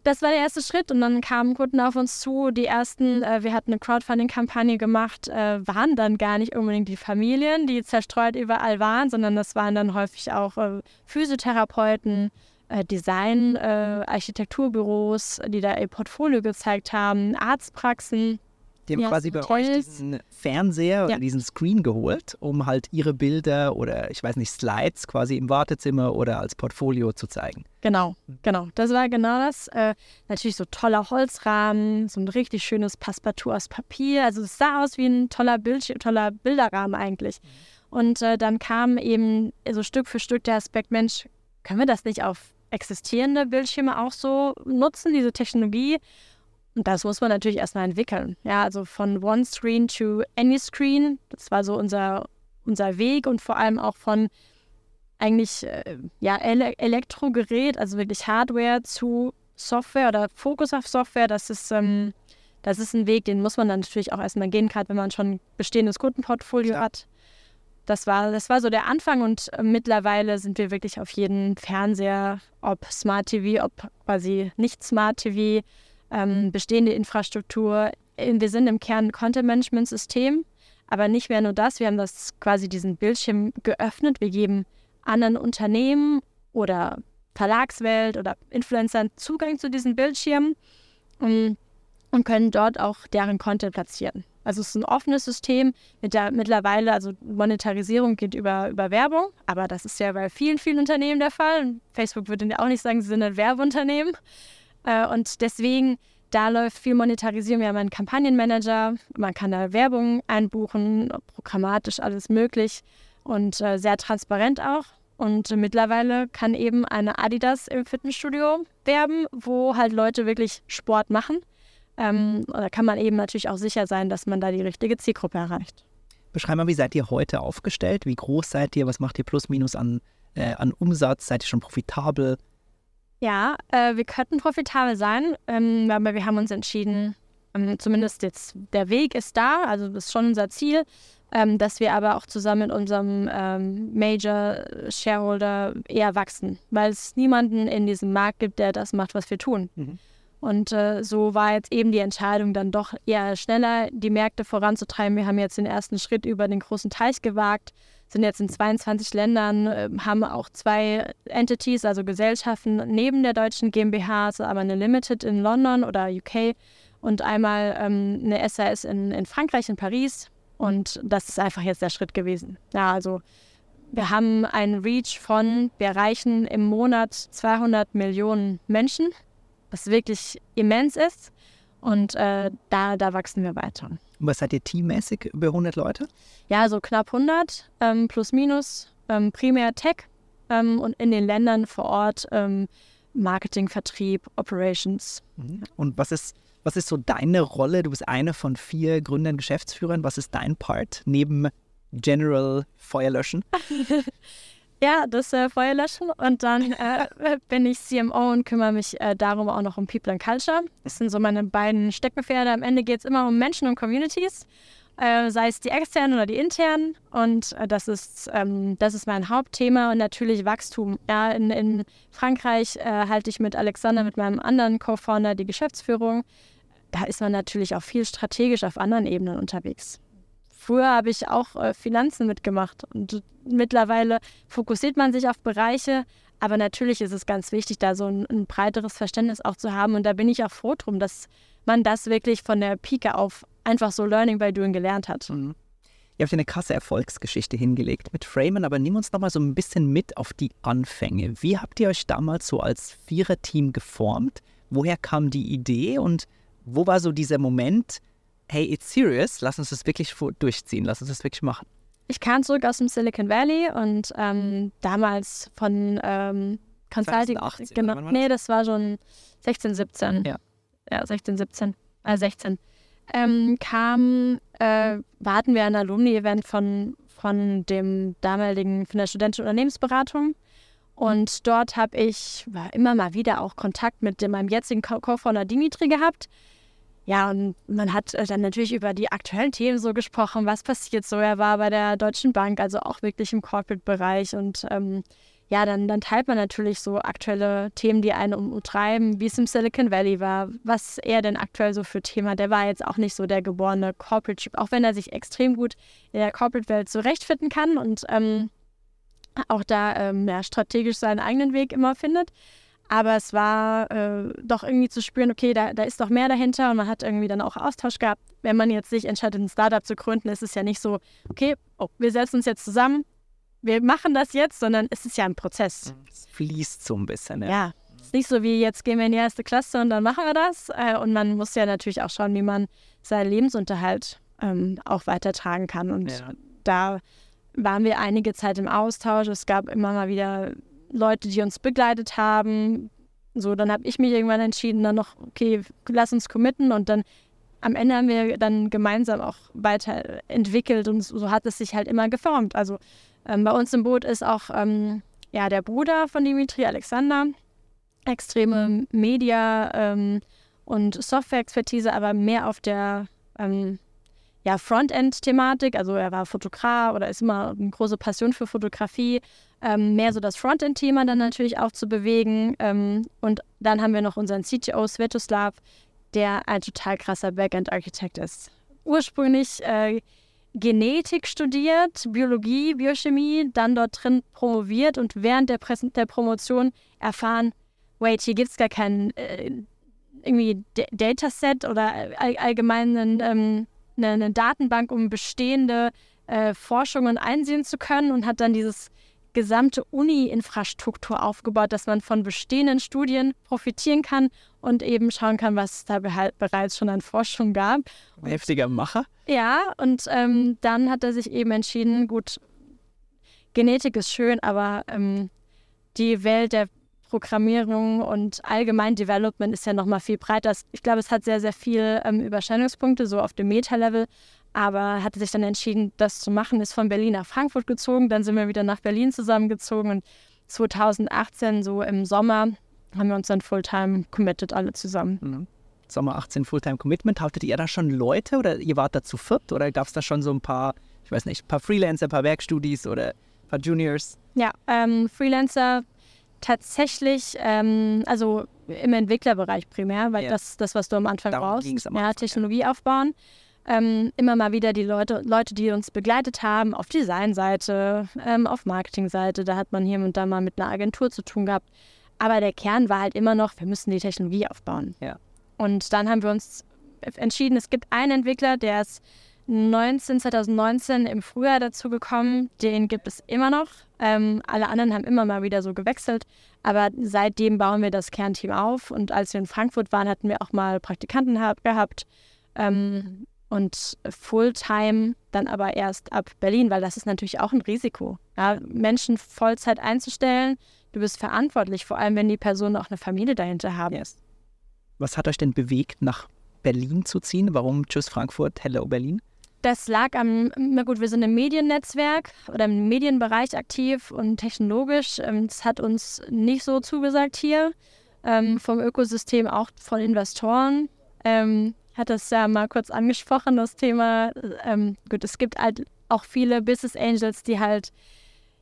das war der erste Schritt und dann kamen Kunden auf uns zu. Die ersten, äh, wir hatten eine Crowdfunding-Kampagne gemacht, äh, waren dann gar nicht unbedingt die Familien, die zerstreut überall waren, sondern das waren dann häufig auch äh, Physiotherapeuten, äh, Design, äh, Architekturbüros, die da ihr Portfolio gezeigt haben, Arztpraxen. Die haben ja, quasi bei euch diesen Fernseher oder ja. diesen Screen geholt, um halt ihre Bilder oder ich weiß nicht, Slides quasi im Wartezimmer oder als Portfolio zu zeigen. Genau, genau. Das war genau das. Äh, natürlich so toller Holzrahmen, so ein richtig schönes Passepartout aus Papier. Also es sah aus wie ein toller, Bildschirm, toller Bilderrahmen eigentlich. Und äh, dann kam eben so Stück für Stück der Aspekt, Mensch, können wir das nicht auf existierende Bildschirme auch so nutzen, diese Technologie? Und das muss man natürlich erstmal entwickeln. Ja, also von One Screen to Any Screen, das war so unser, unser Weg und vor allem auch von eigentlich äh, ja, Ele Elektrogerät, also wirklich Hardware zu Software oder Fokus auf Software, das ist, ähm, das ist ein Weg, den muss man dann natürlich auch erstmal gehen, gerade wenn man schon ein bestehendes Kundenportfolio ja. hat. Das war, das war so der Anfang und äh, mittlerweile sind wir wirklich auf jeden Fernseher, ob Smart TV, ob quasi nicht Smart TV, ähm, mhm. bestehende Infrastruktur. Äh, wir sind im Kern ein Content-Management-System, aber nicht mehr nur das. Wir haben das quasi diesen Bildschirm geöffnet. Wir geben anderen Unternehmen oder Verlagswelt oder Influencern Zugang zu diesen Bildschirmen und, und können dort auch deren Content platzieren. Also es ist ein offenes System mit der mittlerweile, also Monetarisierung geht über, über Werbung, aber das ist ja bei vielen, vielen Unternehmen der Fall. Facebook würde ja auch nicht sagen, sie sind ein Werbeunternehmen. Äh, und deswegen, da läuft viel Monetarisierung. Wir haben einen Kampagnenmanager, man kann da Werbung einbuchen, programmatisch alles möglich und äh, sehr transparent auch. Und mittlerweile kann eben eine Adidas im Fitnessstudio werben, wo halt Leute wirklich Sport machen. Ähm, da kann man eben natürlich auch sicher sein, dass man da die richtige Zielgruppe erreicht. Beschreib mal, wie seid ihr heute aufgestellt? Wie groß seid ihr? Was macht ihr plus minus an, äh, an Umsatz? Seid ihr schon profitabel? Ja, äh, wir könnten profitabel sein, ähm, aber wir haben uns entschieden, ähm, zumindest jetzt der Weg ist da, also das ist schon unser Ziel, ähm, dass wir aber auch zusammen mit unserem ähm, Major Shareholder eher wachsen, weil es niemanden in diesem Markt gibt, der das macht, was wir tun. Mhm. Und äh, so war jetzt eben die Entscheidung, dann doch eher schneller die Märkte voranzutreiben. Wir haben jetzt den ersten Schritt über den großen Teich gewagt, sind jetzt in 22 Ländern, äh, haben auch zwei Entities, also Gesellschaften neben der deutschen GmbH, also aber eine Limited in London oder UK und einmal ähm, eine SAS in, in Frankreich, in Paris. Und das ist einfach jetzt der Schritt gewesen. Ja, also wir haben einen Reach von, wir erreichen im Monat 200 Millionen Menschen was wirklich immens ist. Und äh, da, da wachsen wir weiter. Was seid ihr teammäßig über 100 Leute? Ja, so knapp 100, ähm, plus minus, ähm, primär Tech ähm, und in den Ländern vor Ort ähm, Marketing, Vertrieb, Operations. Mhm. Und was ist, was ist so deine Rolle? Du bist eine von vier Gründern, Geschäftsführern. Was ist dein Part neben General Feuerlöschen? Ja, das äh, Feuer löschen und dann äh, bin ich CMO und kümmere mich äh, darum auch noch um People and Culture. Das sind so meine beiden Steckenpferde. Am Ende geht es immer um Menschen und Communities, äh, sei es die externen oder die internen. Und äh, das, ist, ähm, das ist mein Hauptthema und natürlich Wachstum. Ja, in, in Frankreich äh, halte ich mit Alexander, mit meinem anderen Co-Founder, die Geschäftsführung. Da ist man natürlich auch viel strategisch auf anderen Ebenen unterwegs. Früher habe ich auch äh, Finanzen mitgemacht und mittlerweile fokussiert man sich auf Bereiche, aber natürlich ist es ganz wichtig, da so ein, ein, breiteres Verständnis auch zu haben und da bin ich auch froh drum, dass man das wirklich von der Pike auf einfach so Learning by Doing gelernt hat. Mhm. Ihr habt eine krasse Erfolgsgeschichte hingelegt mit Framen, aber nimm uns noch mal so ein bisschen mit auf die Anfänge. Wie habt ihr euch damals so als Viererteam geformt? Woher kam die Idee und wo war so dieser Moment, hey, it's serious, lass uns das wirklich durchziehen, lass uns das wirklich machen. Ich kam zurück aus dem Silicon Valley und ähm, damals von ähm, Consulting. 2018, genau, nee, das war schon 16, 17. Ja. Ja, 16, 17, äh, 16. Ähm, kam, äh, warten wir ein Alumni-Event von, von dem damaligen, von der studentischen Unternehmensberatung. Und dort habe ich immer mal wieder auch Kontakt mit meinem jetzigen Co-Founder Dimitri gehabt. Ja, und man hat äh, dann natürlich über die aktuellen Themen so gesprochen, was passiert so. Er war bei der Deutschen Bank, also auch wirklich im Corporate-Bereich. Und ähm, ja, dann, dann teilt man natürlich so aktuelle Themen, die einen umtreiben, wie es im Silicon Valley war, was er denn aktuell so für Thema. Der war jetzt auch nicht so der geborene Corporate-Typ, auch wenn er sich extrem gut in der Corporate-Welt zurechtfinden kann und ähm, auch da ähm, ja, strategisch seinen eigenen Weg immer findet. Aber es war äh, doch irgendwie zu spüren, okay, da, da ist doch mehr dahinter und man hat irgendwie dann auch Austausch gehabt. Wenn man jetzt sich entscheidet, ein Startup zu gründen, ist es ja nicht so, okay, oh, wir setzen uns jetzt zusammen, wir machen das jetzt, sondern es ist ja ein Prozess. Es fließt so ein bisschen, ja. Ja, es ist nicht so wie jetzt gehen wir in die erste Klasse und dann machen wir das. Äh, und man muss ja natürlich auch schauen, wie man seinen Lebensunterhalt ähm, auch weitertragen kann. Und ja. da waren wir einige Zeit im Austausch. Es gab immer mal wieder Leute, die uns begleitet haben. So, dann habe ich mich irgendwann entschieden, dann noch, okay, lass uns committen und dann am Ende haben wir dann gemeinsam auch weiterentwickelt und so hat es sich halt immer geformt. Also ähm, bei uns im Boot ist auch ähm, ja, der Bruder von Dimitri, Alexander, extreme mhm. Media- ähm, und Software-Expertise, aber mehr auf der ähm, ja, Frontend-Thematik. Also er war Fotograf oder ist immer eine große Passion für Fotografie. Ähm, mehr so das Frontend-Thema dann natürlich auch zu bewegen. Ähm, und dann haben wir noch unseren CTO Svetoslav, der ein total krasser Backend-Architekt ist. Ursprünglich äh, Genetik studiert, Biologie, Biochemie, dann dort drin promoviert und während der, Präsent der Promotion erfahren, wait, hier gibt es gar kein äh, irgendwie Dataset oder all allgemeinen ähm, eine, eine Datenbank, um bestehende äh, Forschungen einsehen zu können und hat dann dieses gesamte Uni-Infrastruktur aufgebaut, dass man von bestehenden Studien profitieren kann und eben schauen kann, was es da bereits schon an Forschung gab. Heftiger Macher. Ja, und ähm, dann hat er sich eben entschieden, gut, Genetik ist schön, aber ähm, die Welt der Programmierung und allgemein Development ist ja nochmal viel breiter. Ich glaube, es hat sehr, sehr viele ähm, Überschneidungspunkte, so auf dem Meta-Level. Aber hatte sich dann entschieden, das zu machen, ist von Berlin nach Frankfurt gezogen. Dann sind wir wieder nach Berlin zusammengezogen und 2018, so im Sommer, haben wir uns dann Fulltime committed, alle zusammen. Mhm. Sommer 18 Fulltime Commitment. Hattet ihr da schon Leute oder ihr wart da zu viert oder gab es da schon so ein paar, ich weiß nicht, ein paar Freelancer, ein paar Werkstudis oder ein paar Juniors? Ja, ähm, Freelancer tatsächlich, ähm, also im Entwicklerbereich primär, weil ja. das das, was du am Anfang Darum brauchst. Am ja, Technologie ja. aufbauen. Ähm, immer mal wieder die Leute, Leute, die uns begleitet haben, auf Designseite, ähm, auf Marketingseite. Da hat man hier und da mal mit einer Agentur zu tun gehabt. Aber der Kern war halt immer noch, wir müssen die Technologie aufbauen. Ja. Und dann haben wir uns entschieden, es gibt einen Entwickler, der ist 19, 2019 im Frühjahr dazu gekommen. Den gibt es immer noch. Ähm, alle anderen haben immer mal wieder so gewechselt. Aber seitdem bauen wir das Kernteam auf. Und als wir in Frankfurt waren, hatten wir auch mal Praktikanten gehabt. Ähm, und Fulltime dann aber erst ab Berlin, weil das ist natürlich auch ein Risiko. Ja, Menschen Vollzeit einzustellen, du bist verantwortlich, vor allem wenn die Personen auch eine Familie dahinter haben. Yes. Was hat euch denn bewegt, nach Berlin zu ziehen? Warum Tschüss Frankfurt, Hello Berlin? Das lag am, na gut, wir sind im Mediennetzwerk oder im Medienbereich aktiv und technologisch. Ähm, das hat uns nicht so zugesagt hier. Ähm, vom Ökosystem auch von Investoren. Hat das ja mal kurz angesprochen, das Thema. Ähm, gut, es gibt halt auch viele Business Angels, die halt,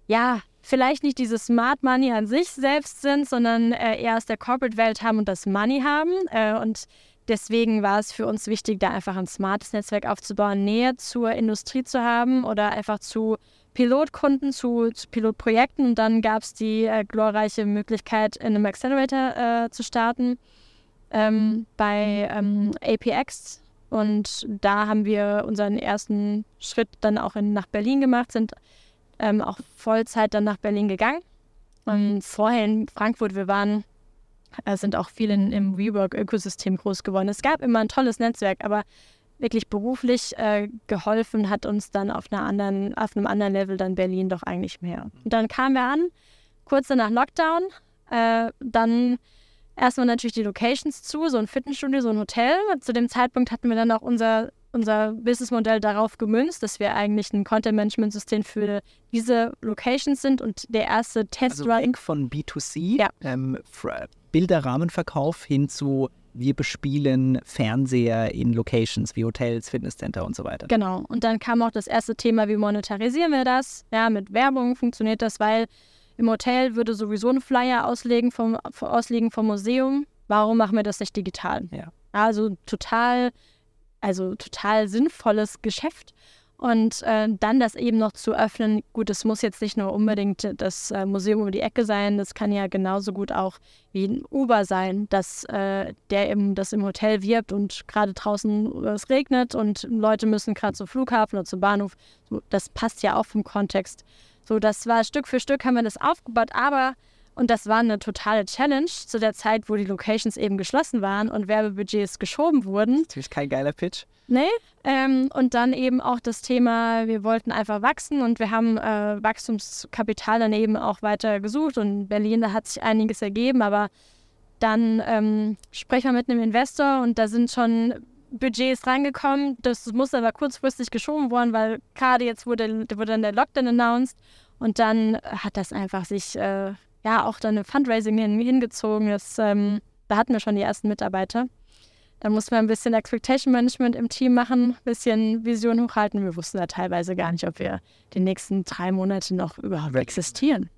ja, vielleicht nicht dieses Smart Money an sich selbst sind, sondern äh, eher aus der Corporate-Welt haben und das Money haben. Äh, und Deswegen war es für uns wichtig, da einfach ein smartes Netzwerk aufzubauen, näher zur Industrie zu haben oder einfach zu Pilotkunden, zu, zu Pilotprojekten. Und dann gab es die äh, glorreiche Möglichkeit, in einem Accelerator äh, zu starten ähm, bei ähm, APX. Und da haben wir unseren ersten Schritt dann auch in, nach Berlin gemacht, sind ähm, auch Vollzeit dann nach Berlin gegangen. Und vorher in Frankfurt, wir waren äh, sind auch viele im WeWork-Ökosystem groß geworden. Es gab immer ein tolles Netzwerk, aber wirklich beruflich äh, geholfen hat uns dann auf, einer anderen, auf einem anderen Level dann Berlin doch eigentlich mehr. Und dann kamen wir an, kurz nach Lockdown, äh, dann erstmal natürlich die Locations zu, so ein Fitnessstudio, so ein Hotel. Zu dem Zeitpunkt hatten wir dann auch unser, unser Businessmodell darauf gemünzt, dass wir eigentlich ein Content-Management-System für diese Locations sind und der erste Test also Weg von B2C, ja. ähm, Bilderrahmenverkauf hin zu wir bespielen Fernseher in Locations wie Hotels, Fitnesscenter und so weiter. Genau. Und dann kam auch das erste Thema, wie monetarisieren wir das? Ja, mit Werbung funktioniert das, weil im Hotel würde sowieso ein Flyer auslegen vom, auslegen vom Museum. Warum machen wir das nicht digital? Ja. Also total, also total sinnvolles Geschäft. Und äh, dann das eben noch zu öffnen, gut, es muss jetzt nicht nur unbedingt das äh, Museum um die Ecke sein, das kann ja genauso gut auch wie ein Uber sein, dass äh, der eben das im Hotel wirbt und gerade draußen es regnet und Leute müssen gerade zum Flughafen oder zum Bahnhof. Das passt ja auch vom Kontext. So, das war Stück für Stück haben wir das aufgebaut, aber und das war eine totale Challenge zu der Zeit, wo die Locations eben geschlossen waren und Werbebudgets geschoben wurden. Natürlich kein geiler Pitch. Nee. Ähm, und dann eben auch das Thema, wir wollten einfach wachsen und wir haben äh, Wachstumskapital dann eben auch weiter gesucht. Und in Berlin, da hat sich einiges ergeben, aber dann ähm, sprechen wir mit einem Investor und da sind schon Budgets reingekommen. Das muss aber kurzfristig geschoben worden, weil gerade jetzt wurde, wurde dann der Lockdown announced und dann hat das einfach sich äh, ja auch dann eine Fundraising hin, hingezogen. Das, ähm, da hatten wir schon die ersten Mitarbeiter. Da mussten wir ein bisschen Expectation Management im Team machen, ein bisschen Vision hochhalten. Wir wussten da teilweise gar nicht, ob wir die nächsten drei Monate noch überhaupt existieren.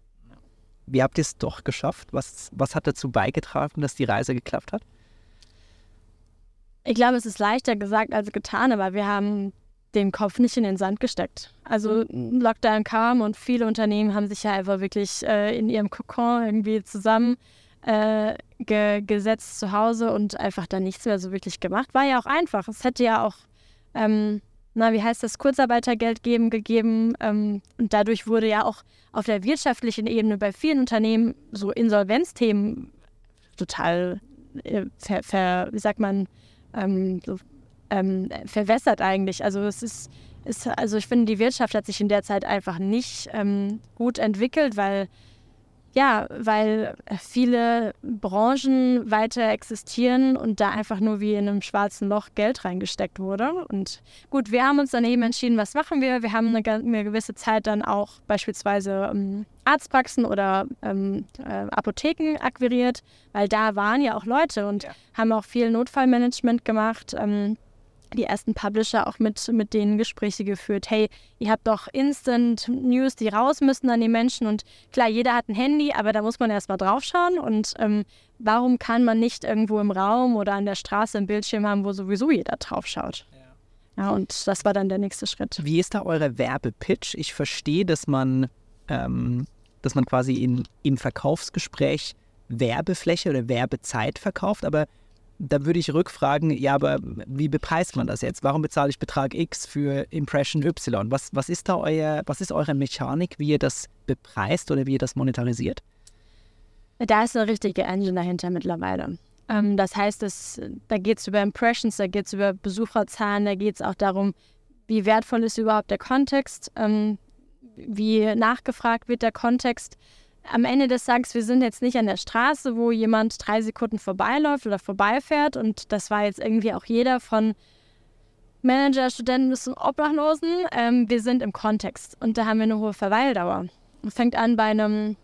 Wie habt ihr es doch geschafft? Was, was hat dazu beigetragen, dass die Reise geklappt hat? Ich glaube, es ist leichter gesagt als getan, aber wir haben den Kopf nicht in den Sand gesteckt. Also Lockdown kam und viele Unternehmen haben sich ja einfach wirklich äh, in ihrem Kokon irgendwie zusammen äh, ge gesetzt zu Hause und einfach dann nichts mehr so wirklich gemacht. War ja auch einfach. Es hätte ja auch, ähm, na, wie heißt das, Kurzarbeitergeld geben, gegeben. Ähm, und dadurch wurde ja auch auf der wirtschaftlichen Ebene bei vielen Unternehmen so Insolvenzthemen total äh, ver, ver, wie sagt man, ähm, so ähm, verwässert eigentlich. Also es ist ist, also ich finde, die Wirtschaft hat sich in der Zeit einfach nicht ähm, gut entwickelt, weil ja, weil viele Branchen weiter existieren und da einfach nur wie in einem schwarzen Loch Geld reingesteckt wurde. Und gut, wir haben uns dann eben entschieden, was machen wir? Wir haben eine, eine gewisse Zeit dann auch beispielsweise ähm, Arztpraxen oder ähm, äh, Apotheken akquiriert, weil da waren ja auch Leute und ja. haben auch viel Notfallmanagement gemacht. Ähm, die ersten Publisher auch mit, mit denen Gespräche geführt. Hey, ihr habt doch Instant News, die raus müssen an die Menschen. Und klar, jeder hat ein Handy, aber da muss man erst mal draufschauen. Und ähm, warum kann man nicht irgendwo im Raum oder an der Straße ein Bildschirm haben, wo sowieso jeder draufschaut? Ja. ja, und das war dann der nächste Schritt. Wie ist da eure Werbepitch? Ich verstehe, dass man, ähm, dass man quasi in, im Verkaufsgespräch Werbefläche oder Werbezeit verkauft, aber da würde ich rückfragen, ja, aber wie bepreist man das jetzt? Warum bezahle ich Betrag X für Impression Y? Was, was ist da euer, was ist eure Mechanik, wie ihr das bepreist oder wie ihr das monetarisiert? Da ist eine richtige Engine dahinter mittlerweile. Ähm, das heißt, dass, da geht es über Impressions, da geht es über Besucherzahlen, da geht es auch darum, wie wertvoll ist überhaupt der Kontext, ähm, wie nachgefragt wird der Kontext am Ende des Tages, wir sind jetzt nicht an der Straße, wo jemand drei Sekunden vorbeiläuft oder vorbeifährt. Und das war jetzt irgendwie auch jeder von Manager, Studenten bis zum Obdachlosen. Ähm, wir sind im Kontext und da haben wir eine hohe Verweildauer. Es fängt an bei einem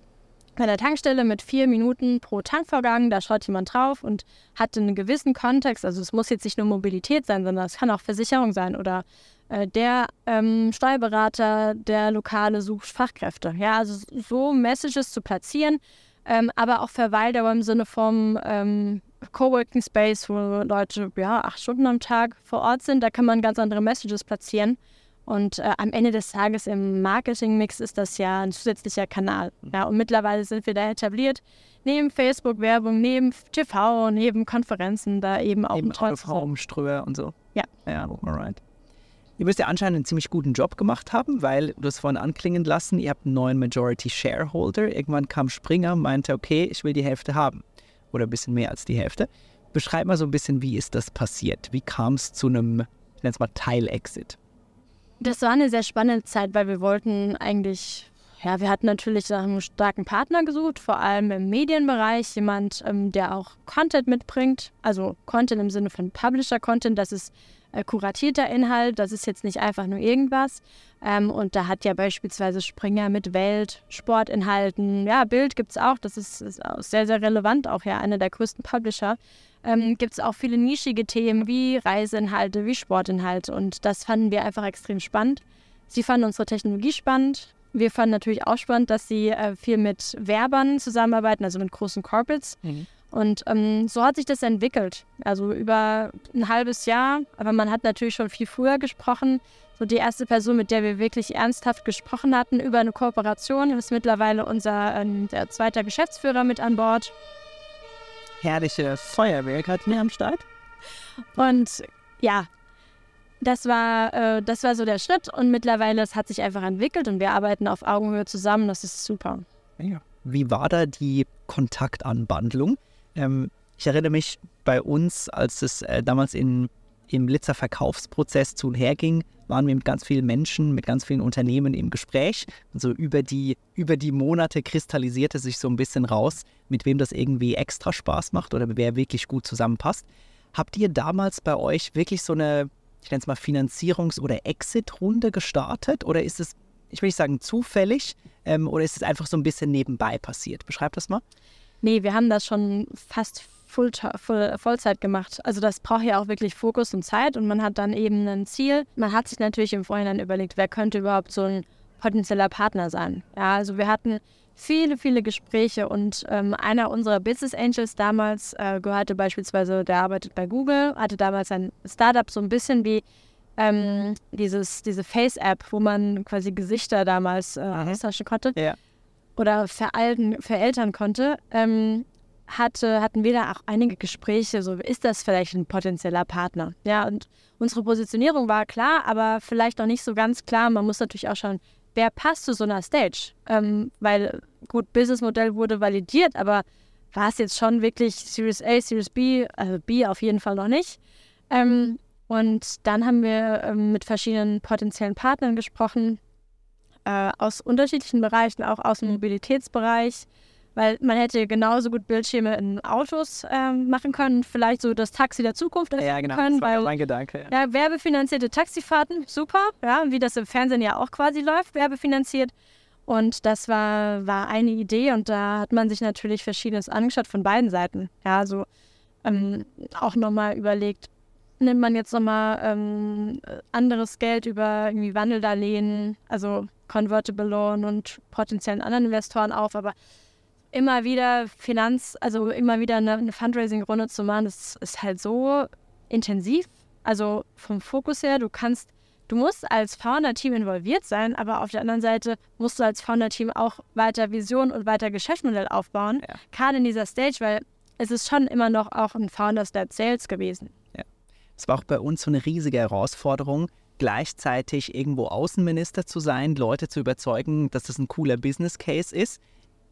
bei der Tankstelle mit vier Minuten pro Tankvorgang. Da schaut jemand drauf und hat einen gewissen Kontext. Also es muss jetzt nicht nur Mobilität sein, sondern es kann auch Versicherung sein oder der ähm, Steuerberater, der Lokale sucht Fachkräfte. Ja, also so Messages zu platzieren, ähm, aber auch Verweildauer im Sinne vom ähm, Coworking Space, wo Leute ja acht Stunden am Tag vor Ort sind. Da kann man ganz andere Messages platzieren. Und äh, am Ende des Tages im Marketingmix ist das ja ein zusätzlicher Kanal. Ja, und mittlerweile sind wir da etabliert, neben Facebook-Werbung, neben TV, neben Konferenzen, da eben auch eben ein Umströer und so. Ja. Ja, alright. Ihr müsst ja anscheinend einen ziemlich guten Job gemacht haben, weil du es vorhin anklingen lassen, ihr habt einen neuen Majority Shareholder. Irgendwann kam Springer und meinte, okay, ich will die Hälfte haben. Oder ein bisschen mehr als die Hälfte. Beschreib mal so ein bisschen, wie ist das passiert? Wie kam es zu einem, ich nenne es mal Teil-Exit? Das war eine sehr spannende Zeit, weil wir wollten eigentlich, ja, wir hatten natürlich nach einem starken Partner gesucht, vor allem im Medienbereich, jemand, ähm, der auch Content mitbringt, also Content im Sinne von Publisher-Content, das ist äh, kuratierter Inhalt, das ist jetzt nicht einfach nur irgendwas. Ähm, und da hat ja beispielsweise Springer mit Welt, Sportinhalten, ja, Bild gibt es auch, das ist, ist auch sehr, sehr relevant, auch ja einer der größten Publisher. Ähm, gibt es auch viele nischige Themen wie Reiseinhalte, wie Sportinhalte und das fanden wir einfach extrem spannend. Sie fanden unsere Technologie spannend. Wir fanden natürlich auch spannend, dass sie äh, viel mit Werbern zusammenarbeiten, also mit großen Corporates. Mhm. Und ähm, so hat sich das entwickelt. Also über ein halbes Jahr. Aber man hat natürlich schon viel früher gesprochen. So die erste Person, mit der wir wirklich ernsthaft gesprochen hatten über eine Kooperation, ist mittlerweile unser ähm, der zweite Geschäftsführer mit an Bord. Herrliche Feuerwehr gerade hier am Start. Und ja, das war, äh, das war so der Schritt. Und mittlerweile, es hat sich einfach entwickelt und wir arbeiten auf Augenhöhe zusammen. Das ist super. Ja. Wie war da die Kontaktanbandlung? Ähm, ich erinnere mich bei uns, als es äh, damals in, im Litzer Verkaufsprozess zu und her ging, waren wir mit ganz vielen Menschen, mit ganz vielen Unternehmen im Gespräch. Also über die, über die Monate kristallisierte sich so ein bisschen raus, mit wem das irgendwie extra Spaß macht oder wer wirklich gut zusammenpasst. Habt ihr damals bei euch wirklich so eine, ich nenne es mal Finanzierungs- oder Exit-Runde gestartet? Oder ist es, ich will nicht sagen zufällig, ähm, oder ist es einfach so ein bisschen nebenbei passiert? Beschreib das mal. Nee, wir haben das schon fast Full, Full, Vollzeit gemacht. Also das braucht ja auch wirklich Fokus und Zeit und man hat dann eben ein Ziel. Man hat sich natürlich im Vorhinein überlegt, wer könnte überhaupt so ein potenzieller Partner sein. Ja, also wir hatten viele, viele Gespräche und ähm, einer unserer Business Angels damals äh, gehörte beispielsweise, der arbeitet bei Google, hatte damals ein Startup so ein bisschen wie ähm, dieses, diese Face-App, wo man quasi Gesichter damals äh, mhm. austauschen konnte. Ja oder veralten, verältern konnte, ähm, hatte, hatten wir da auch einige Gespräche, so ist das vielleicht ein potenzieller Partner? Ja, und unsere Positionierung war klar, aber vielleicht noch nicht so ganz klar. Man muss natürlich auch schauen, wer passt zu so einer Stage? Ähm, weil, gut, Businessmodell wurde validiert, aber war es jetzt schon wirklich Series A, Series B, also B auf jeden Fall noch nicht. Ähm, Und dann haben wir ähm, mit verschiedenen potenziellen Partnern gesprochen, äh, aus unterschiedlichen Bereichen, auch aus dem Mobilitätsbereich, weil man hätte genauso gut Bildschirme in Autos ähm, machen können, vielleicht so das Taxi der Zukunft Ja, genau. können, das war mein Gedanke. Ja. ja, werbefinanzierte Taxifahrten, super, ja, wie das im Fernsehen ja auch quasi läuft, werbefinanziert. Und das war, war eine Idee und da hat man sich natürlich Verschiedenes angeschaut von beiden Seiten. Ja, also ähm, auch nochmal überlegt, nimmt man jetzt nochmal ähm, anderes Geld über irgendwie Wandeldarlehen, also Convertible Loan und potenziellen anderen Investoren auf, aber immer wieder Finanz, also immer wieder eine, eine Fundraising-Runde zu machen, das ist halt so intensiv. Also vom Fokus her, du kannst, du musst als Founder-Team involviert sein, aber auf der anderen Seite musst du als Founder-Team auch weiter Vision und weiter Geschäftsmodell aufbauen. Ja. Gerade in dieser Stage, weil es ist schon immer noch auch ein Founders-led Sales gewesen. Es war auch bei uns so eine riesige Herausforderung, gleichzeitig irgendwo Außenminister zu sein, Leute zu überzeugen, dass das ein cooler Business Case ist.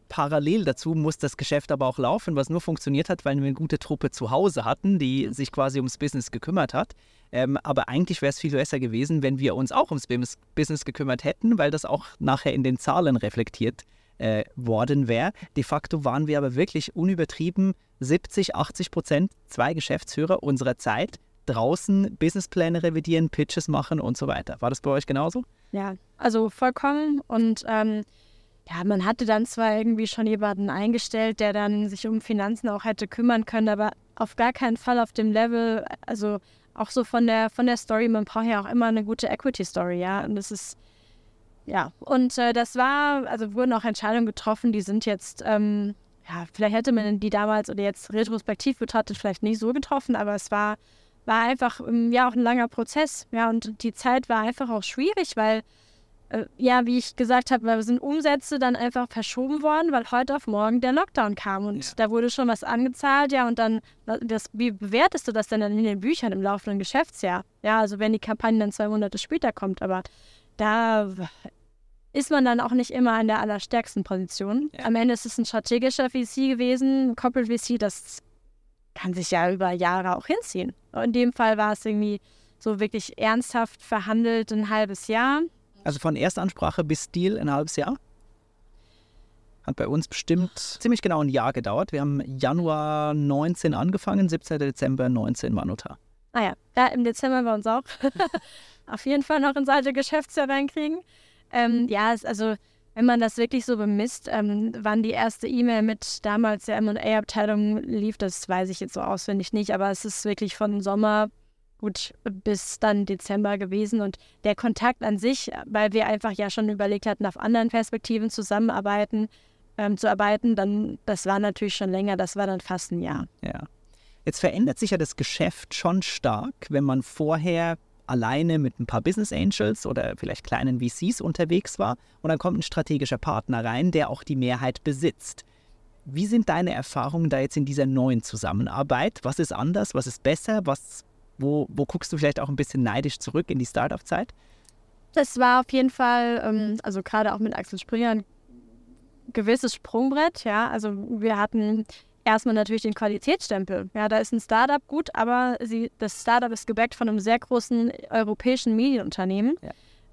Parallel dazu muss das Geschäft aber auch laufen, was nur funktioniert hat, weil wir eine gute Truppe zu Hause hatten, die sich quasi ums Business gekümmert hat. Ähm, aber eigentlich wäre es viel besser gewesen, wenn wir uns auch ums Bus- Business gekümmert hätten, weil das auch nachher in den Zahlen reflektiert äh, worden wäre. De facto waren wir aber wirklich unübertrieben 70, 80 Prozent, zwei Geschäftsführer unserer Zeit draußen Businesspläne revidieren, Pitches machen und so weiter. War das bei euch genauso? Ja, also vollkommen. Und ähm, ja, man hatte dann zwar irgendwie schon jemanden eingestellt, der dann sich um Finanzen auch hätte kümmern können, aber auf gar keinen Fall auf dem Level, also auch so von der von der Story, man braucht ja auch immer eine gute Equity-Story, ja. Und das ist, ja, und äh, das war, also wurden auch Entscheidungen getroffen, die sind jetzt, ähm, ja, vielleicht hätte man die damals oder jetzt retrospektiv betrachtet vielleicht nicht so getroffen, aber es war war einfach ähm, ja auch ein langer Prozess. Ja, und die Zeit war einfach auch schwierig, weil, äh, ja, wie ich gesagt habe, sind Umsätze dann einfach verschoben worden, weil heute auf morgen der Lockdown kam und Ja. da wurde schon was angezahlt, ja, und dann, das, wie bewertest du das denn dann in den Büchern im laufenden Geschäftsjahr? Ja, also wenn die Kampagne dann zwei Monate später kommt, aber da ist man dann auch nicht immer in der allerstärksten Position. Ja. Am Ende ist es ein strategischer VC gewesen, ein Corporate VC, das kann sich ja über Jahre auch hinziehen. In dem Fall war es irgendwie so wirklich ernsthaft verhandelt, ein halbes Jahr. Also von Erstansprache bis Deal ein halbes Jahr? Hat bei uns bestimmt ziemlich genau ein Jahr gedauert. Wir haben Januar 19 angefangen, 17. Dezember 19 war Notar. Ah ja, ja im Dezember bei uns auch. Auf jeden Fall noch ins alte Geschäftsjahr reinkriegen. Ähm, ja, also wenn man das wirklich so bemisst, ähm, wann die erste E-Mail mit damals der M&A-Abteilung lief, das weiß ich jetzt so auswendig nicht, aber es ist wirklich von Sommer gut bis dann Dezember gewesen und der Kontakt an sich, weil wir einfach ja schon überlegt hatten, auf anderen Perspektiven zusammenarbeiten, ähm, zu arbeiten, dann das war natürlich schon länger, das war dann fast ein Jahr. Ja. Jetzt verändert sich ja das Geschäft schon stark, wenn man vorher alleine mit ein paar Business Angels oder vielleicht kleinen VCs unterwegs war und dann kommt ein strategischer Partner rein, der auch die Mehrheit besitzt. Wie sind deine Erfahrungen da jetzt in dieser neuen Zusammenarbeit? Was ist anders? Was ist besser? Was, wo, wo guckst du vielleicht auch ein bisschen neidisch zurück in die Startup-Zeit? Das war auf jeden Fall, ähm, also gerade auch mit Axel Springer, ein gewisses Sprungbrett. Ja, also wir hatten erstmal natürlich den Qualitätsstempel. Ja, da ist ein Startup gut, aber sie, das Startup ist gebackt von einem sehr großen europäischen Medienunternehmen.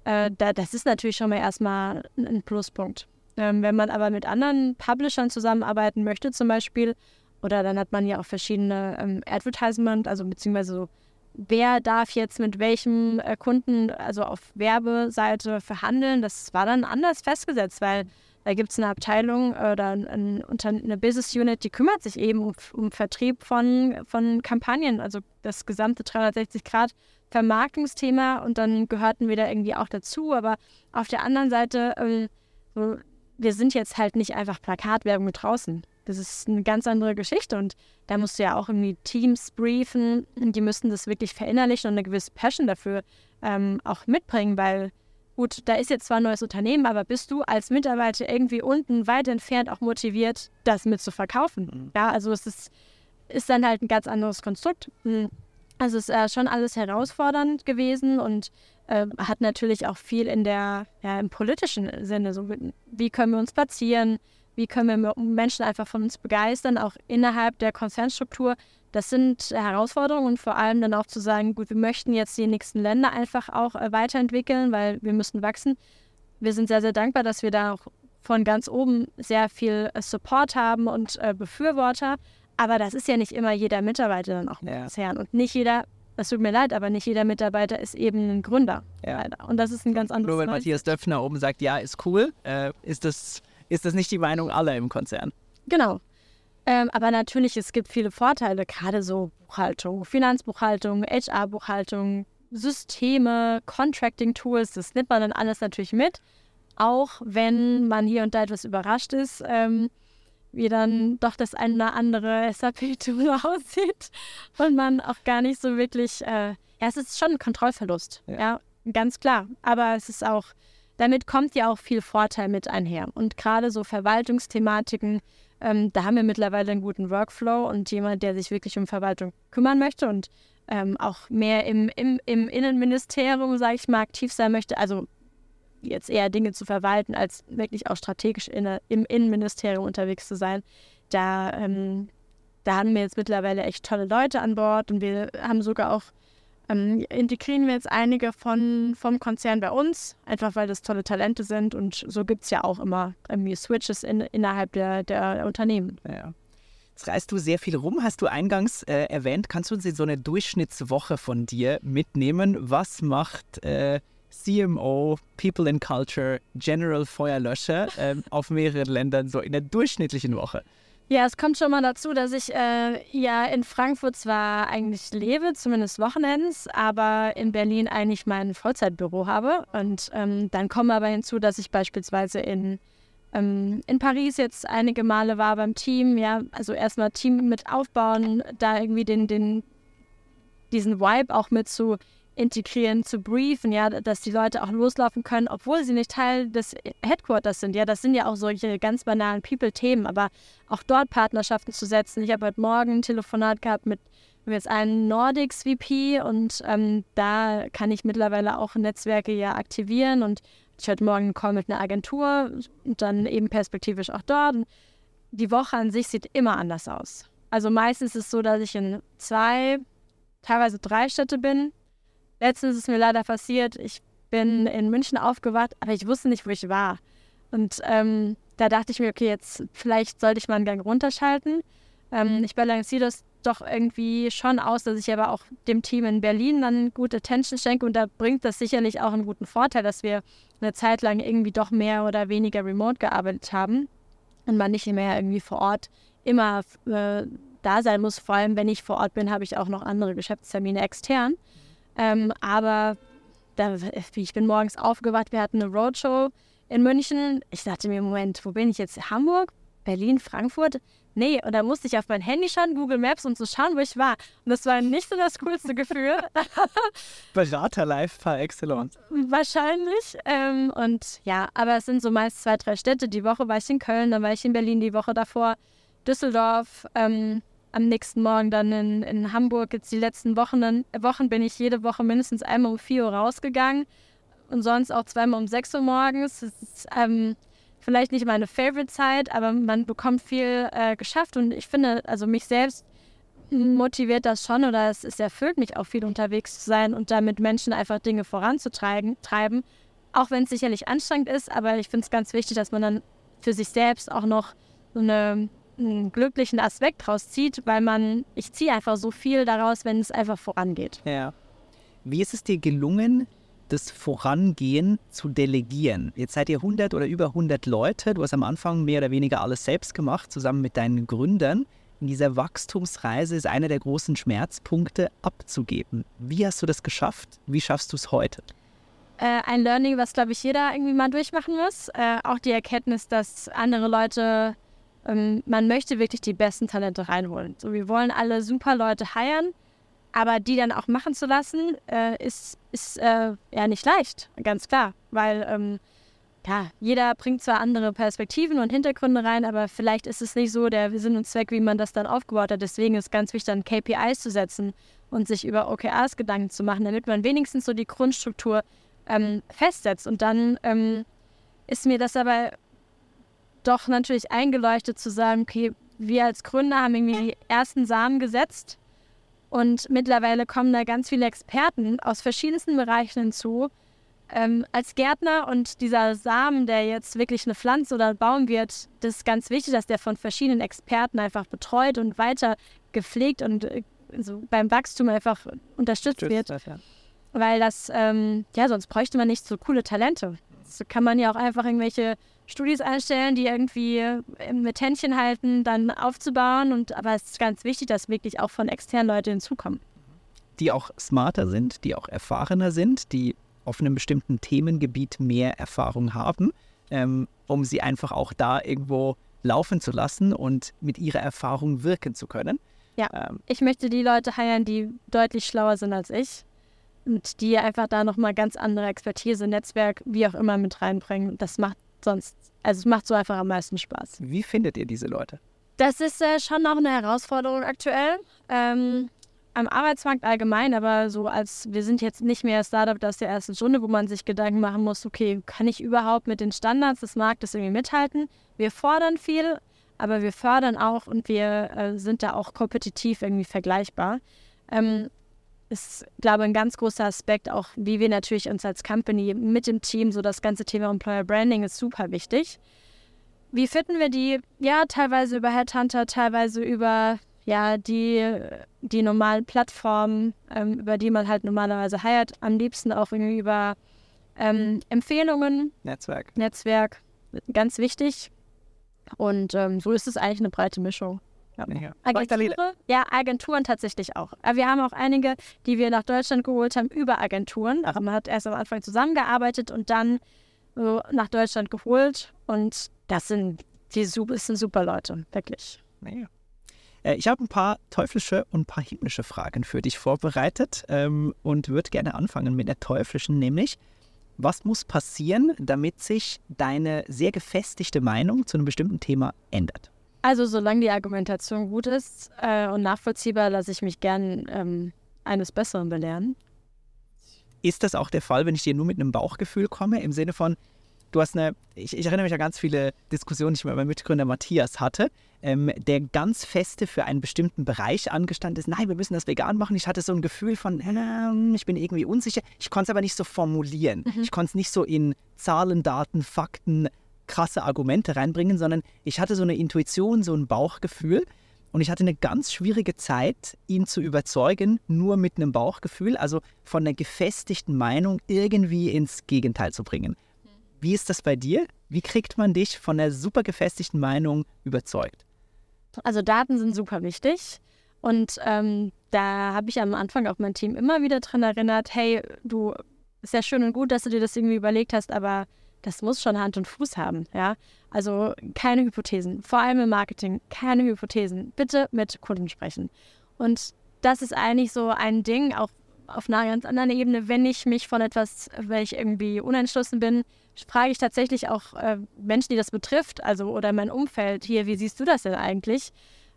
Äh, da, das ist natürlich schon mal erstmal ein ein Pluspunkt. Ähm, wenn man aber mit anderen Publishern zusammenarbeiten möchte, zum Beispiel, oder dann hat man ja auch verschiedene ähm, Advertisement, also beziehungsweise so, wer darf jetzt mit welchem äh, Kunden, also auf Werbeseite verhandeln, das war dann anders festgesetzt, weil da gibt es eine Abteilung oder ein, ein, eine Business Unit, die kümmert sich eben um, um Vertrieb von, von Kampagnen, also das gesamte 360-Grad-Vermarktungsthema und dann gehörten wir da irgendwie auch dazu, aber auf der anderen Seite, so, wir sind jetzt halt nicht einfach Plakatwerbung mit draußen. Das ist eine ganz andere Geschichte und da musst du ja auch irgendwie Teams briefen und die müssen das wirklich verinnerlichen und eine gewisse Passion dafür ähm, auch mitbringen, weil gut, da ist jetzt zwar ein neues Unternehmen, aber bist du als Mitarbeiter irgendwie unten weit entfernt auch motiviert, das mit zu verkaufen? Mhm. Ja, also es ist, ist dann halt ein ganz anderes Konstrukt. Mhm. Also es ist äh, schon alles herausfordernd gewesen und äh, hat natürlich auch viel in der, ja, im politischen Sinne. So, wie können wir uns platzieren? Wie können wir Menschen einfach von uns begeistern, auch innerhalb der Konzernstruktur, Das sind Herausforderungen und vor allem dann auch zu sagen, gut, wir möchten jetzt die nächsten Länder einfach auch äh, weiterentwickeln, weil wir müssen wachsen. Wir sind sehr, sehr dankbar, dass wir da auch von ganz oben sehr viel äh, Support haben und äh, Befürworter. Aber das ist ja nicht immer jeder Mitarbeiter dann auch ja. Konzern. Und nicht jeder, das tut mir leid, aber nicht jeder Mitarbeiter ist eben ein Gründer. Ja. Und das ist ein ganz anderes Nur wenn Matthias Döpfner oben sagt, ja, ist cool, äh, ist, das, ist das nicht die Meinung aller im Konzern. Genau. Ähm, aber natürlich, es gibt viele Vorteile, gerade so Buchhaltung, Finanzbuchhaltung, HR-Buchhaltung, Systeme, Contracting-Tools, das nimmt man dann alles natürlich mit auch wenn man hier und da etwas überrascht ist, ähm, wie dann doch das eine oder andere SAP-Tool aussieht und man auch gar nicht so wirklich, äh, ja, es ist schon ein Kontrollverlust, ja. ja, ganz klar. Aber es ist auch, damit kommt ja auch viel Vorteil mit einher. Und gerade so Verwaltungsthematiken, ähm, da haben wir mittlerweile einen guten Workflow und jemand, der sich wirklich um Verwaltung kümmern möchte und ähm, auch mehr im, im, im Innenministerium, sage ich mal, aktiv sein möchte. Also jetzt eher Dinge zu verwalten, als wirklich auch strategisch in, im Innenministerium unterwegs zu sein. Da, ähm, da haben wir jetzt mittlerweile echt tolle Leute an Bord und wir haben sogar auch, ähm, integrieren wir jetzt einige von, vom Konzern bei uns, einfach weil das tolle Talente sind und so gibt es ja auch immer irgendwie Switches in, innerhalb der, der Unternehmen. Ja. Jetzt reist du sehr viel rum, hast du eingangs äh, erwähnt. Kannst du uns in so eine Durchschnittswoche von dir mitnehmen? Was macht äh, CMO, People in Culture, General Feuerlöscher ähm, auf mehreren Ländern so in der durchschnittlichen Woche? Ja, es kommt schon mal dazu, dass ich äh, ja in Frankfurt zwar eigentlich lebe, zumindest Wochenends, aber in Berlin eigentlich mein Vollzeitbüro habe. Und ähm, dann kommt aber hinzu, dass ich beispielsweise in, ähm, in Paris jetzt einige Male war beim Team. Ja, also erstmal Team mit aufbauen, da irgendwie den, den, diesen Vibe auch mit zu integrieren, zu briefen, ja, dass die Leute auch loslaufen können, obwohl sie nicht Teil des Headquarters sind. Ja, das sind ja auch solche ganz banalen People-Themen, aber auch dort Partnerschaften zu setzen. Ich habe heute Morgen ein Telefonat gehabt mit jetzt einen Nordics VP und ähm, da kann ich mittlerweile auch Netzwerke ja aktivieren und ich heute Morgen einen Call mit einer Agentur und dann eben perspektivisch auch dort. Die Woche an sich sieht immer anders aus. Also meistens ist es so, dass ich in zwei, teilweise drei Städte bin, Letztens ist es mir leider passiert, ich bin mhm. in München aufgewacht, aber ich wusste nicht, wo ich war. Und ähm, da dachte ich mir, okay, jetzt vielleicht sollte ich mal einen Gang runterschalten. Ähm, mhm. ich balanciere das doch irgendwie schon aus, dass ich aber auch dem Team in Berlin dann gute Attention schenke und da bringt das sicherlich auch einen guten Vorteil, dass wir eine Zeit lang irgendwie doch mehr oder weniger remote gearbeitet haben und man nicht mehr irgendwie vor Ort immer äh, da sein muss. Vor allem, wenn ich vor Ort bin, habe ich auch noch andere Geschäftstermine extern. Ähm, aber da, ich bin morgens aufgewacht, wir hatten eine Roadshow in München. Ich dachte mir, Moment, wo bin ich jetzt? Hamburg? Berlin? Frankfurt? Nee, und da musste ich auf mein Handy schauen, Google Maps und so schauen, wo ich war. Und das war nicht so das coolste Gefühl. Berater live par excellence. Wahrscheinlich. Ähm, und ja, aber es sind so meist zwei, drei Städte. Die Woche war ich in Köln, dann war ich in Berlin, die Woche davor Düsseldorf. Ähm, am nächsten Morgen dann in, in Hamburg. Jetzt die letzten Wochen, Wochen bin ich jede Woche mindestens einmal um 4 Uhr rausgegangen und sonst auch zweimal um 6 Uhr morgens. Das ist ähm, vielleicht nicht meine Favorite-Zeit, aber man bekommt viel äh, geschafft und ich finde, also mich selbst motiviert das schon oder es, es erfüllt mich auch viel unterwegs zu sein und damit Menschen einfach Dinge voranzutreiben, treiben, auch wenn es sicherlich anstrengend ist, aber ich finde es ganz wichtig, dass man dann für sich selbst auch noch so eine einen glücklichen Aspekt daraus zieht, weil man, ich ziehe einfach so viel daraus, wenn es einfach vorangeht. Ja. Wie ist es dir gelungen, das Vorangehen zu delegieren? Jetzt seid ihr 100 oder über 100 Leute. Du hast am Anfang mehr oder weniger alles selbst gemacht, zusammen mit deinen Gründern. In dieser Wachstumsreise ist einer der großen Schmerzpunkte abzugeben. Wie hast du das geschafft? Wie schaffst du es heute? Äh, ein Learning, was, glaube ich, jeder irgendwie mal durchmachen muss. Äh, auch die Erkenntnis, dass andere Leute ähm, man möchte wirklich die besten Talente reinholen. So, wir wollen alle super Leute heiren, aber die dann auch machen zu lassen, äh, ist, ist äh, ja nicht leicht, ganz klar. Weil ähm, ja, jeder bringt zwar andere Perspektiven und Hintergründe rein, aber vielleicht ist es nicht so der Sinn und Zweck, wie man das dann aufgebaut hat. Deswegen ist es ganz wichtig, dann KPIs zu setzen und sich über OKRs Gedanken zu machen, damit man wenigstens so die Grundstruktur ähm, festsetzt. Und dann ähm, ist mir das aber doch natürlich eingeleuchtet zu sagen, okay, wir als Gründer haben irgendwie die ersten Samen gesetzt Und mittlerweile kommen da ganz viele Experten aus verschiedensten Bereichen hinzu. Ähm, als Gärtner und dieser Samen, der jetzt wirklich eine Pflanze oder ein Baum wird, das ist ganz wichtig, dass der von verschiedenen Experten einfach betreut und weiter gepflegt und äh, so beim Wachstum einfach unterstützt wird. Das, ja. Weil das, ähm, ja, sonst bräuchte man nicht so coole Talente. So kann man ja auch einfach irgendwelche Studis einstellen, die irgendwie äh, mit Händchen halten, dann aufzubauen. Und aber es ist ganz wichtig, dass wirklich auch von externen Leute hinzukommen. Die auch smarter sind, die auch erfahrener sind, die auf einem bestimmten Themengebiet mehr Erfahrung haben, ähm, um sie einfach auch da irgendwo laufen zu lassen und mit ihrer Erfahrung wirken zu können. Ja. Ähm, Ich möchte die Leute heiern, die deutlich schlauer sind als ich und die einfach da nochmal ganz andere Expertise, Netzwerk, wie auch immer mit reinbringen. Das macht sonst, also es macht so einfach am meisten Spaß. wie findet ihr diese Leute? Das ist äh, schon auch eine Herausforderung aktuell. Ähm, am Arbeitsmarkt allgemein, aber so als wir sind jetzt nicht mehr Startup aus der ersten Stunde, wo man sich Gedanken machen muss, okay, kann ich überhaupt mit den Standards des Marktes irgendwie mithalten? Wir fordern viel, aber wir fördern auch und wir äh, sind da auch kompetitiv irgendwie vergleichbar. Ähm, ist, glaube ich, ein ganz großer Aspekt, auch wie wir natürlich uns als Company mit dem Team, so das ganze Thema Employer Branding ist super wichtig. Wie finden wir die? Ja, teilweise über Headhunter, teilweise über ja, die, die normalen Plattformen, ähm, über die man halt normalerweise heiert. Am liebsten auch irgendwie über ähm, Empfehlungen, Netzwerk. Netzwerk, ganz wichtig. Und ähm, so ist es eigentlich eine breite Mischung. Ja. Ja. Agenturen, ja, Agenturen tatsächlich auch. Aber wir haben auch einige, die wir nach Deutschland geholt haben über Agenturen. Also man hat erst am Anfang zusammengearbeitet und dann so nach Deutschland geholt. Und das sind die das sind super Leute, wirklich. Naja. Äh, Ich habe ein paar teuflische und ein paar himmlische Fragen für dich vorbereitet ähm, und würde gerne anfangen mit der teuflischen, nämlich, was muss passieren, damit sich deine sehr gefestigte Meinung zu einem bestimmten Thema ändert? Also solange die Argumentation gut ist äh, und nachvollziehbar, lasse ich mich gern ähm, eines Besseren belehren. Ist das auch der Fall, wenn ich dir nur mit einem Bauchgefühl komme, im Sinne von, du hast eine, ich, ich erinnere mich an ganz viele Diskussionen, die ich mit meinem Mitgründer Matthias hatte, ähm, der ganz feste für einen bestimmten Bereich angestanden ist, nein, wir müssen das vegan machen. Ich hatte so ein Gefühl von, ähm, ich bin irgendwie unsicher. Ich konnte es aber nicht so formulieren. Ich konnte es nicht so in Zahlen, Daten, Fakten, krasse Argumente reinbringen, sondern ich hatte so eine Intuition, so ein Bauchgefühl. Und ich hatte eine ganz schwierige Zeit, ihn zu überzeugen, nur mit einem Bauchgefühl, also von einer gefestigten Meinung irgendwie ins Gegenteil zu bringen. Wie ist das bei dir? Wie kriegt man dich von einer super gefestigten Meinung überzeugt? Also Daten sind super wichtig. Und ähm, da habe ich am Anfang auch mein Team immer wieder dran erinnert, hey, du, ist ja schön und gut, dass du dir das irgendwie überlegt hast, aber das muss schon Hand und Fuß haben, ja. Also keine Hypothesen, vor allem im Marketing, keine Hypothesen. Bitte mit Kunden sprechen. Und das ist eigentlich so ein Ding, auch auf einer ganz anderen Ebene, wenn ich mich von etwas, wenn ich irgendwie unentschlossen bin, frage ich tatsächlich auch äh, Menschen, die das betrifft, also oder mein Umfeld hier, wie siehst du das denn eigentlich?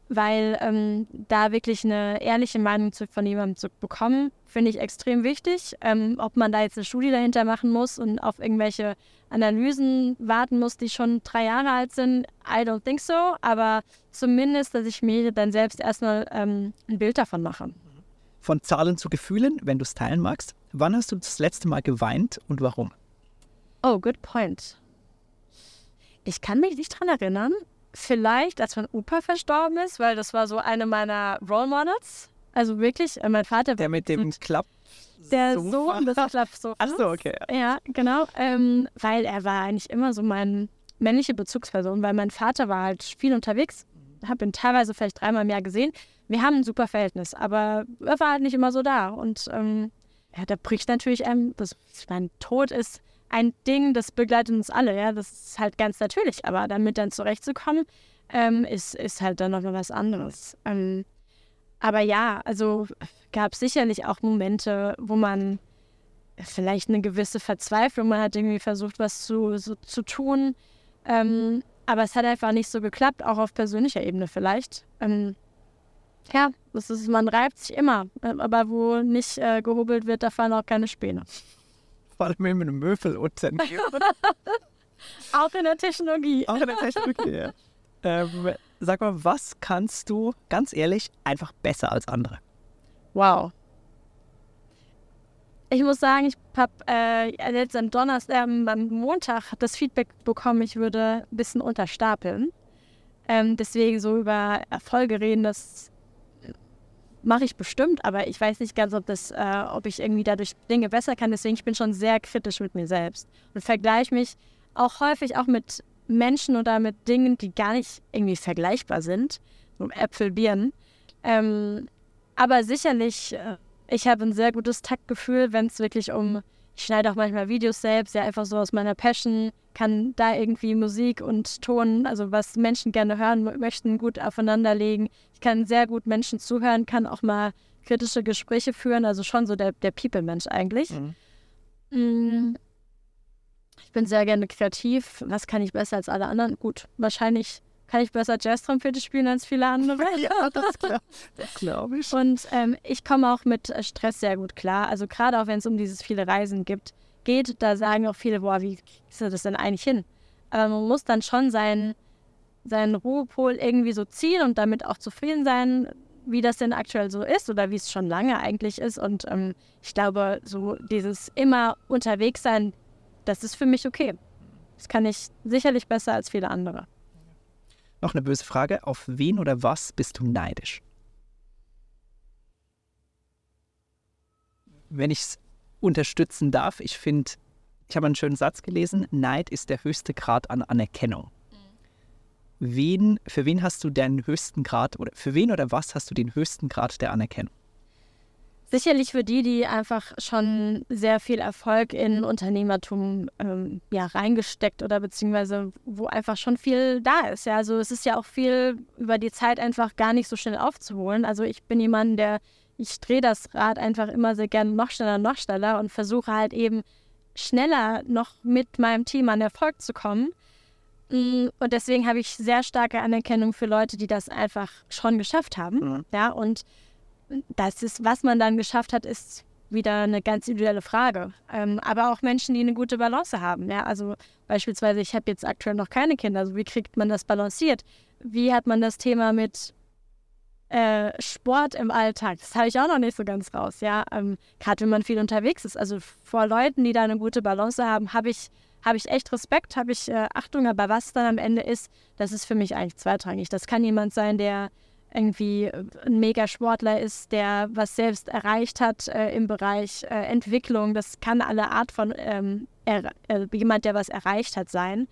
Weil ähm, da wirklich eine ehrliche Meinung zu, von jemandem zu bekommen, finde ich extrem wichtig. Ähm, ob man da jetzt eine Studie dahinter machen muss und auf irgendwelche Analysen warten muss, die schon drei Jahre alt sind, I don't think so. Aber zumindest, dass ich mir dann selbst erstmal ähm, ein Bild davon mache. Von Zahlen zu Gefühlen, wenn du es teilen magst. Wann hast du das letzte Mal geweint und warum? Oh, good point. Ich kann mich nicht dran erinnern. Vielleicht, als mein Opa verstorben ist, weil das war so eine meiner Role Models. Also wirklich, äh, mein Vater Der mit dem Klapp. der? Sohn des Klappsofas. Ach so, okay. Ja, genau. Ähm, weil er war eigentlich immer so meine männliche Bezugsperson, weil mein Vater war halt viel unterwegs. Habe ihn teilweise vielleicht dreimal im Jahr gesehen. Wir haben ein super Verhältnis, aber er war halt nicht immer so da. Und ähm, ja, da bricht natürlich einem, das, ich meine, Tod ist ein Ding, das begleitet uns alle, ja. Das ist halt ganz natürlich. Aber damit dann zurechtzukommen, ähm, ist, ist halt dann noch mal was anderes. Ähm, aber ja, also gab es sicherlich auch Momente, wo man vielleicht eine gewisse Verzweiflung, man hat irgendwie versucht, was zu, so, zu tun. Ähm, aber es hat einfach nicht so geklappt, auch auf persönlicher Ebene vielleicht. Ähm, ja, das ist, man reibt sich immer, äh, aber wo nicht äh, gehobelt wird, da fallen auch keine Späne. Vor allem mit einem Möbel unten. Auch in der Technologie. Auch in der Technologie, ja. ähm, Sag mal, was kannst du, ganz ehrlich, einfach besser als andere? Wow. Ich muss sagen, ich habe äh, jetzt am Donnerstag, ähm, am Montag das Feedback bekommen, ich würde ein bisschen unterstapeln. Ähm, deswegen so über Erfolge reden, das mache ich bestimmt, aber ich weiß nicht ganz, ob, das, äh, ob ich irgendwie dadurch Dinge besser kann. Deswegen ich bin schon sehr kritisch mit mir selbst und vergleiche mich auch häufig auch mit Menschen oder mit Dingen, die gar nicht irgendwie vergleichbar sind. So Äpfel, Birnen. Ähm, aber sicherlich, äh, ich habe ein sehr gutes Taktgefühl, wenn es wirklich um, ich schneide auch manchmal Videos selbst, ja einfach so aus meiner Passion, kann da irgendwie Musik und Ton, also was Menschen gerne hören möchten, gut aufeinanderlegen. Ich kann sehr gut Menschen zuhören, kann auch mal kritische Gespräche führen, also schon so der, der People-Mensch eigentlich. Mhm. Mm. Ich bin sehr gerne kreativ. Was kann ich besser als alle anderen? Gut, wahrscheinlich kann ich besser Jazz-Trompete spielen als viele andere. ja, das, glaub, das glaube ich. Und ähm, ich komme auch mit äh, Stress sehr gut klar. Also gerade auch wenn es um dieses viele Reisen gibt, geht, da sagen auch viele, boah, wie ist das denn eigentlich hin? Aber man muss dann schon seinen, seinen Ruhepol irgendwie so ziehen und damit auch zufrieden sein, wie das denn aktuell so ist oder wie es schon lange eigentlich ist. Und ähm, ich glaube, so dieses immer unterwegs sein, das ist für mich okay. Das kann ich sicherlich besser als viele andere. Noch eine böse Frage. Auf wen oder was bist du neidisch? Wenn ich es unterstützen darf, ich finde, ich habe einen schönen Satz gelesen, Neid ist der höchste Grad an Anerkennung. Wen, für wen hast du den höchsten Grad oder für wen oder was hast du den höchsten Grad der Anerkennung? Sicherlich für die, die einfach schon sehr viel Erfolg in Unternehmertum ähm, ja, reingesteckt oder beziehungsweise wo einfach schon viel da ist. Ja, also es ist ja auch viel über die Zeit einfach gar nicht so schnell aufzuholen. Also ich bin jemand, der, ich drehe das Rad einfach immer sehr gerne noch schneller, noch schneller und versuche halt eben schneller noch mit meinem Team an Erfolg zu kommen. Mm, und deswegen habe ich sehr starke Anerkennung für Leute, die das einfach schon geschafft haben. Mhm. Ja, und das ist, was man dann geschafft hat, ist wieder eine ganz individuelle Frage. Ähm, aber auch Menschen, die eine gute Balance haben. Ja? Also beispielsweise, ich habe jetzt aktuell noch keine Kinder. Also wie kriegt man das balanciert? Wie hat man das Thema mit äh, Sport im Alltag? Das habe ich auch noch nicht so ganz raus. Ja, ähm, gerade wenn man viel unterwegs ist. Also vor Leuten, die da eine gute Balance haben, habe ich habe ich echt Respekt, habe ich äh, Achtung. Aber was dann am Ende ist, das ist für mich eigentlich zweitrangig. Das kann jemand sein, der irgendwie äh, ein Mega-Sportler ist, der was selbst erreicht hat äh, im Bereich äh, Entwicklung. Das kann alle Art von ähm, er, äh, jemand, der was erreicht hat, sein.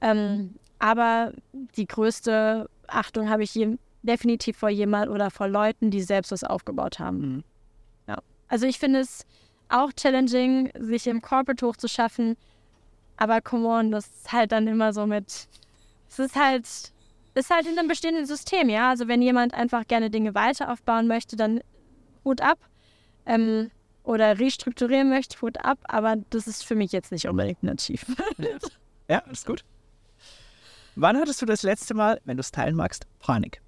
Ähm, aber die größte Achtung habe ich je, definitiv vor jemand oder vor Leuten, die selbst was aufgebaut haben. Mhm. Ja. Also ich finde es auch challenging, sich im Corporate hochzuschaffen. Aber come on, das ist halt dann immer so mit. Es ist halt ist halt in einem bestehenden System, ja. Also wenn jemand einfach gerne Dinge weiter aufbauen möchte, dann Hut ab. Ähm, oder restrukturieren möchte, Hut ab. Aber das ist für mich jetzt nicht unbedingt ein Achievement. Ja, ist gut. Wann hattest du das letzte Mal, wenn du es teilen magst, Panik?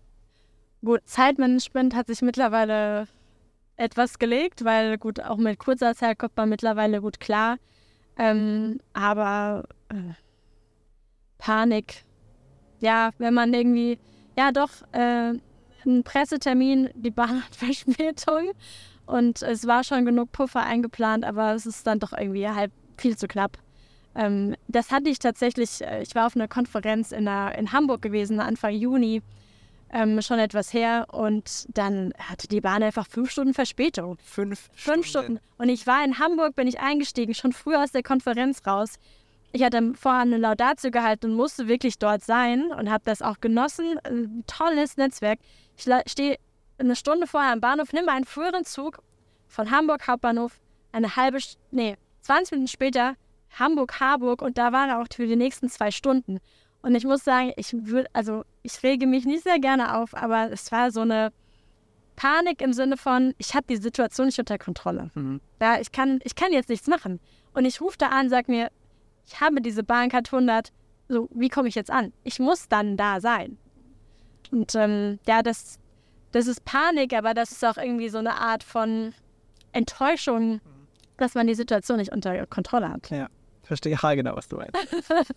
Gut, Zeitmanagement hat sich mittlerweile etwas gelegt, weil gut, auch mit kurzer Zeit kommt man mittlerweile gut klar. Ähm, aber äh, Panik ja, wenn man irgendwie, ja doch, äh, ein Pressetermin, die Bahn hat Verspätung und es war schon genug Puffer eingeplant, aber es ist dann doch irgendwie halt viel zu knapp. Ähm, das hatte ich tatsächlich, äh, ich war auf einer Konferenz in, einer, in Hamburg gewesen, Anfang Juni, ähm, schon etwas her und dann hatte die Bahn einfach fünf Stunden Verspätung. Fünf, fünf Stunden. Stunden. Und ich war in Hamburg, bin ich eingestiegen, schon früh aus der Konferenz raus ich hatte vorher eine Laudatio gehalten und musste wirklich dort sein und habe das auch genossen. Ein tolles Netzwerk. Ich stehe eine Stunde vorher am Bahnhof, nehme einen früheren Zug von Hamburg Hauptbahnhof, eine halbe, nee, 20 Minuten später Hamburg-Harburg und da war er auch für die nächsten zwei Stunden. Und ich muss sagen, ich würde, also ich rege mich nicht sehr gerne auf, aber es war so eine Panik im Sinne von, ich habe die Situation nicht unter Kontrolle. Mhm. Ja, ich kann, ich kann jetzt nichts machen. Und ich rufe da an, sage mir, ich habe diese Bahncard 100, so, wie komme ich jetzt an? Ich muss dann da sein. Und ähm, ja, das, das ist Panik, aber das ist auch irgendwie so eine Art von Enttäuschung, dass man die Situation nicht unter Kontrolle hat. Ja, verstehe ja genau, was du meinst.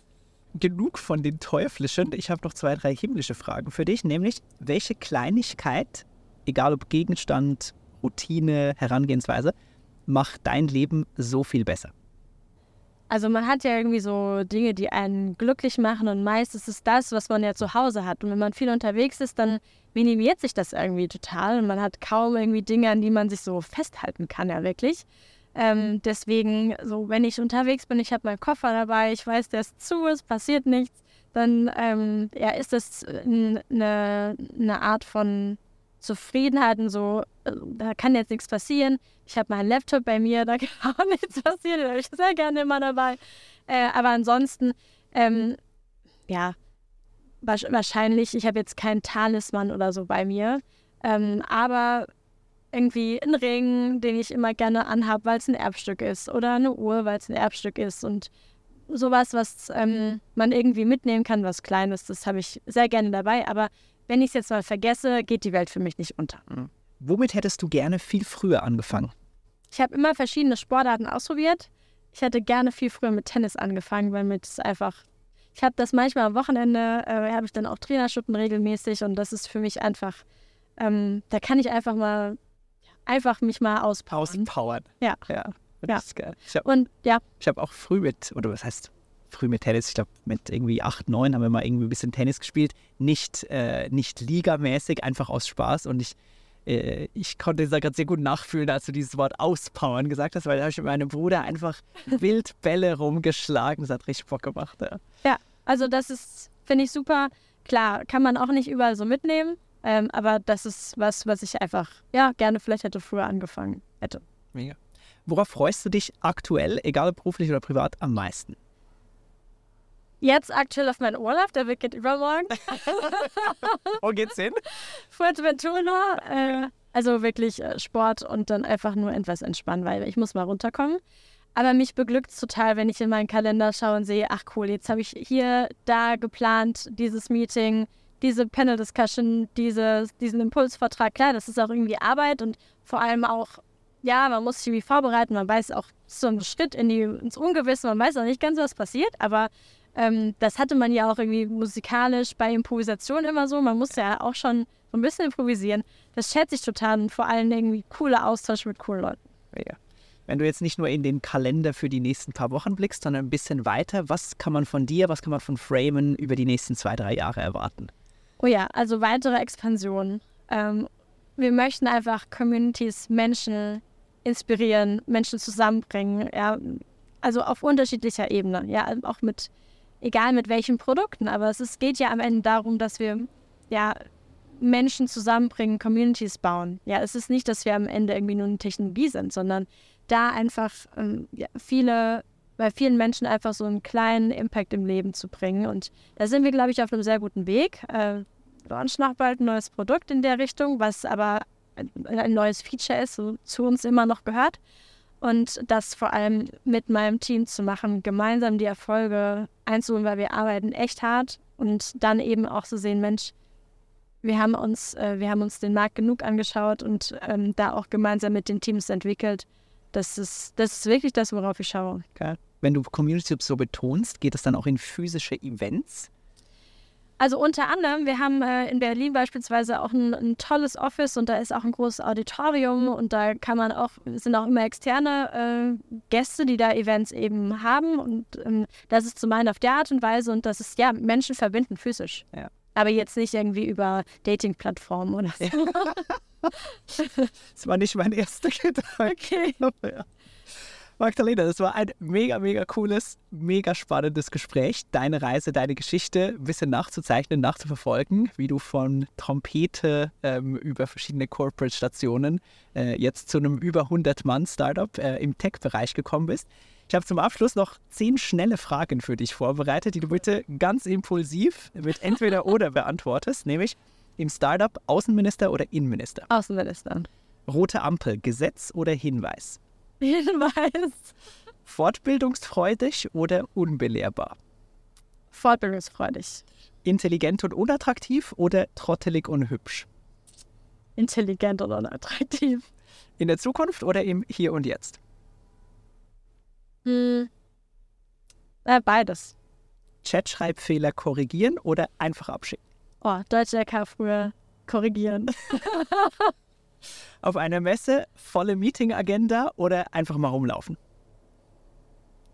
Genug von den Teuflischen. Ich habe noch zwei, drei himmlische Fragen für dich, nämlich welche Kleinigkeit, egal ob Gegenstand, Routine, Herangehensweise macht dein Leben so viel besser? Also man hat ja irgendwie so Dinge, die einen glücklich machen und meist ist es das, was man ja zu Hause hat. Und wenn man viel unterwegs ist, dann minimiert sich das irgendwie total und man hat kaum irgendwie Dinge, an die man sich so festhalten kann, ja wirklich. Ähm, deswegen, so wenn ich unterwegs bin, ich habe meinen Koffer dabei, ich weiß, der ist zu, es passiert nichts, dann ähm, ja, ist das eine, eine Art von Zufriedenheit und so, äh, da kann jetzt nichts passieren. Ich habe meinen Laptop bei mir, da kann auch nichts passieren, den habe ich sehr gerne immer dabei. Äh, aber ansonsten, ähm, ja, wahrscheinlich, ich habe jetzt keinen Talisman oder so bei mir, ähm, aber irgendwie einen Ring, den ich immer gerne anhabe, weil es ein Erbstück ist, oder eine Uhr, weil es ein Erbstück ist und sowas, was ähm, man irgendwie mitnehmen kann, was Kleines, das habe ich sehr gerne dabei. Aber wenn ich es jetzt mal vergesse, geht die Welt für mich nicht unter. Mhm. Womit hättest du gerne viel früher angefangen? Ich habe immer verschiedene Sportarten ausprobiert. Ich hätte gerne viel früher mit Tennis angefangen, weil mir das einfach. Ich habe das manchmal am Wochenende, äh, habe ich dann auch Trainerstunden regelmäßig und das ist für mich einfach, ähm, da kann ich einfach mal, einfach mich mal auspowern. Auspowern. Ja. Ja. Das ist geil. Ich hab, und ja. Ich habe auch früh mit, oder was heißt früh mit Tennis, ich glaube mit irgendwie 8, 9 haben wir mal irgendwie ein bisschen Tennis gespielt. Nicht, äh, nicht ligamäßig, einfach aus Spaß. Und ich, äh, ich konnte da gerade sehr gut nachfühlen, als du dieses Wort auspowern gesagt hast, weil da habe ich mit meinem Bruder einfach wild Bälle rumgeschlagen. Das hat richtig Bock gemacht. Ja, ja also das ist, finde ich super. Klar, kann man auch nicht überall so mitnehmen. Ähm, aber das ist was, was ich einfach, ja, gerne vielleicht hätte früher angefangen hätte. Mega. Worauf freust du dich aktuell, egal beruflich oder privat, am meisten? Jetzt aktuell auf meinen Urlaub, der wird übermorgen. Wo geht's hin? Fuerteventura. Äh, also wirklich äh, Sport und dann einfach nur etwas entspannen, weil ich muss mal runterkommen. Aber mich beglückt es total, wenn ich in meinen Kalender schaue und sehe, ach cool, jetzt habe ich hier, da geplant, dieses Meeting, diese Panel-Discussion, diese, diesen Impulsvertrag. Klar, das ist auch irgendwie Arbeit und vor allem auch ja, man muss sich irgendwie vorbereiten, man weiß auch so einen Schritt in die, ins Ungewisse, man weiß auch nicht ganz, was passiert, aber ähm, das hatte man ja auch irgendwie musikalisch bei Improvisation immer so. Man muss ja auch schon so ein bisschen improvisieren. Das schätze ich total und vor allem irgendwie cooler Austausch mit coolen Leuten. Ja. Wenn du jetzt nicht nur in den Kalender für die nächsten paar Wochen blickst, sondern ein bisschen weiter, was kann man von dir, was kann man von Framen über die nächsten zwei, drei Jahre erwarten? Oh ja, also weitere Expansion. Ähm, wir möchten einfach Communities, Menschen inspirieren, Menschen zusammenbringen, ja, also auf unterschiedlicher Ebene, ja, auch mit, egal mit welchen Produkten, aber es ist, geht ja am Ende darum, dass wir, ja, Menschen zusammenbringen, Communities bauen. Ja, es ist nicht, dass wir am Ende irgendwie nur eine Technologie sind, sondern da einfach ähm, ja, viele, bei vielen Menschen einfach so einen kleinen Impact im Leben zu bringen. Und da sind wir, glaube ich, auf einem sehr guten Weg. Äh, launchen noch bald ein neues Produkt in der Richtung, was aber ein neues Feature ist, so zu uns immer noch gehört. Und das vor allem mit meinem Team zu machen, gemeinsam die Erfolge einzuholen, weil wir arbeiten echt hart und dann eben auch zu sehen, Mensch, wir haben uns, äh, wir haben uns den Markt genug angeschaut und ähm, da auch gemeinsam mit den Teams entwickelt. Das ist, das ist wirklich das, worauf ich schaue. Okay. Wenn du Community so betonst, geht das dann auch in physische Events? Also unter anderem, wir haben äh, in Berlin beispielsweise auch ein, ein, tolles Office und da ist auch ein großes Auditorium und da kann man auch, sind auch immer externe äh, Gäste, die da Events eben haben und ähm, das ist zum einen auf der Art und Weise und das ist ja Menschen verbinden physisch. Ja. Aber jetzt nicht irgendwie über Dating-Plattformen oder so. Ja. das war nicht mein erster Gedanke. Okay. Ja. Magdalena, das war ein mega, mega cooles, mega spannendes Gespräch. Deine Reise, deine Geschichte ein bisschen nachzuzeichnen, nachzuverfolgen, wie du von Trompete ähm, über verschiedene Corporate-Stationen äh, jetzt zu einem über 100-Mann-Startup äh, im Tech-Bereich gekommen bist. Ich habe zum Abschluss noch zehn schnelle Fragen für dich vorbereitet, die du bitte ganz impulsiv mit entweder oder beantwortest, nämlich im Startup Außenminister oder Innenminister? Außenminister. Rote Ampel, Gesetz oder Hinweis? Hinweis. Fortbildungsfreudig oder unbelehrbar? Fortbildungsfreudig. Intelligent und unattraktiv oder trottelig und hübsch? Intelligent und unattraktiv. In der Zukunft oder im Hier und Jetzt? Hm. Äh, beides. Chatschreibfehler korrigieren oder einfach abschicken? Oh, Deutsch LK früher korrigieren. Auf einer Messe volle Meeting-Agenda oder einfach mal rumlaufen?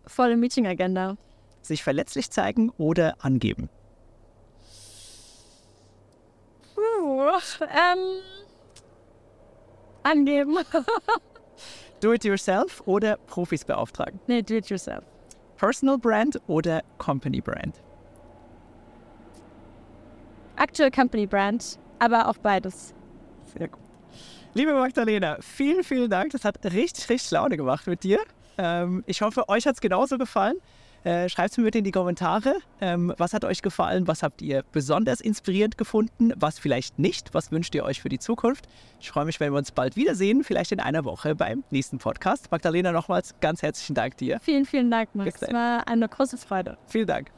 Volle Meeting-Agenda. Sich verletzlich zeigen oder angeben? Uh, ähm, angeben. Do it yourself oder Profis beauftragen? nee, do it yourself. Personal Brand oder Company Brand? Aktuell Company Brand, aber auch beides. Sehr gut. Liebe Magdalena, vielen, vielen Dank. Das hat richtig, richtig Laune gemacht mit dir. Ähm, ich hoffe, euch hat es genauso gefallen. Äh, Schreibt es mir bitte in die Kommentare. Ähm, was hat euch gefallen? Was habt ihr besonders inspirierend gefunden? Was vielleicht nicht? Was wünscht ihr euch für die Zukunft? Ich freue mich, wenn wir uns bald wiedersehen, vielleicht in einer Woche beim nächsten Podcast. Magdalena, nochmals ganz herzlichen Dank dir. Vielen, vielen Dank, Max. Es war eine große Freude. Vielen Dank.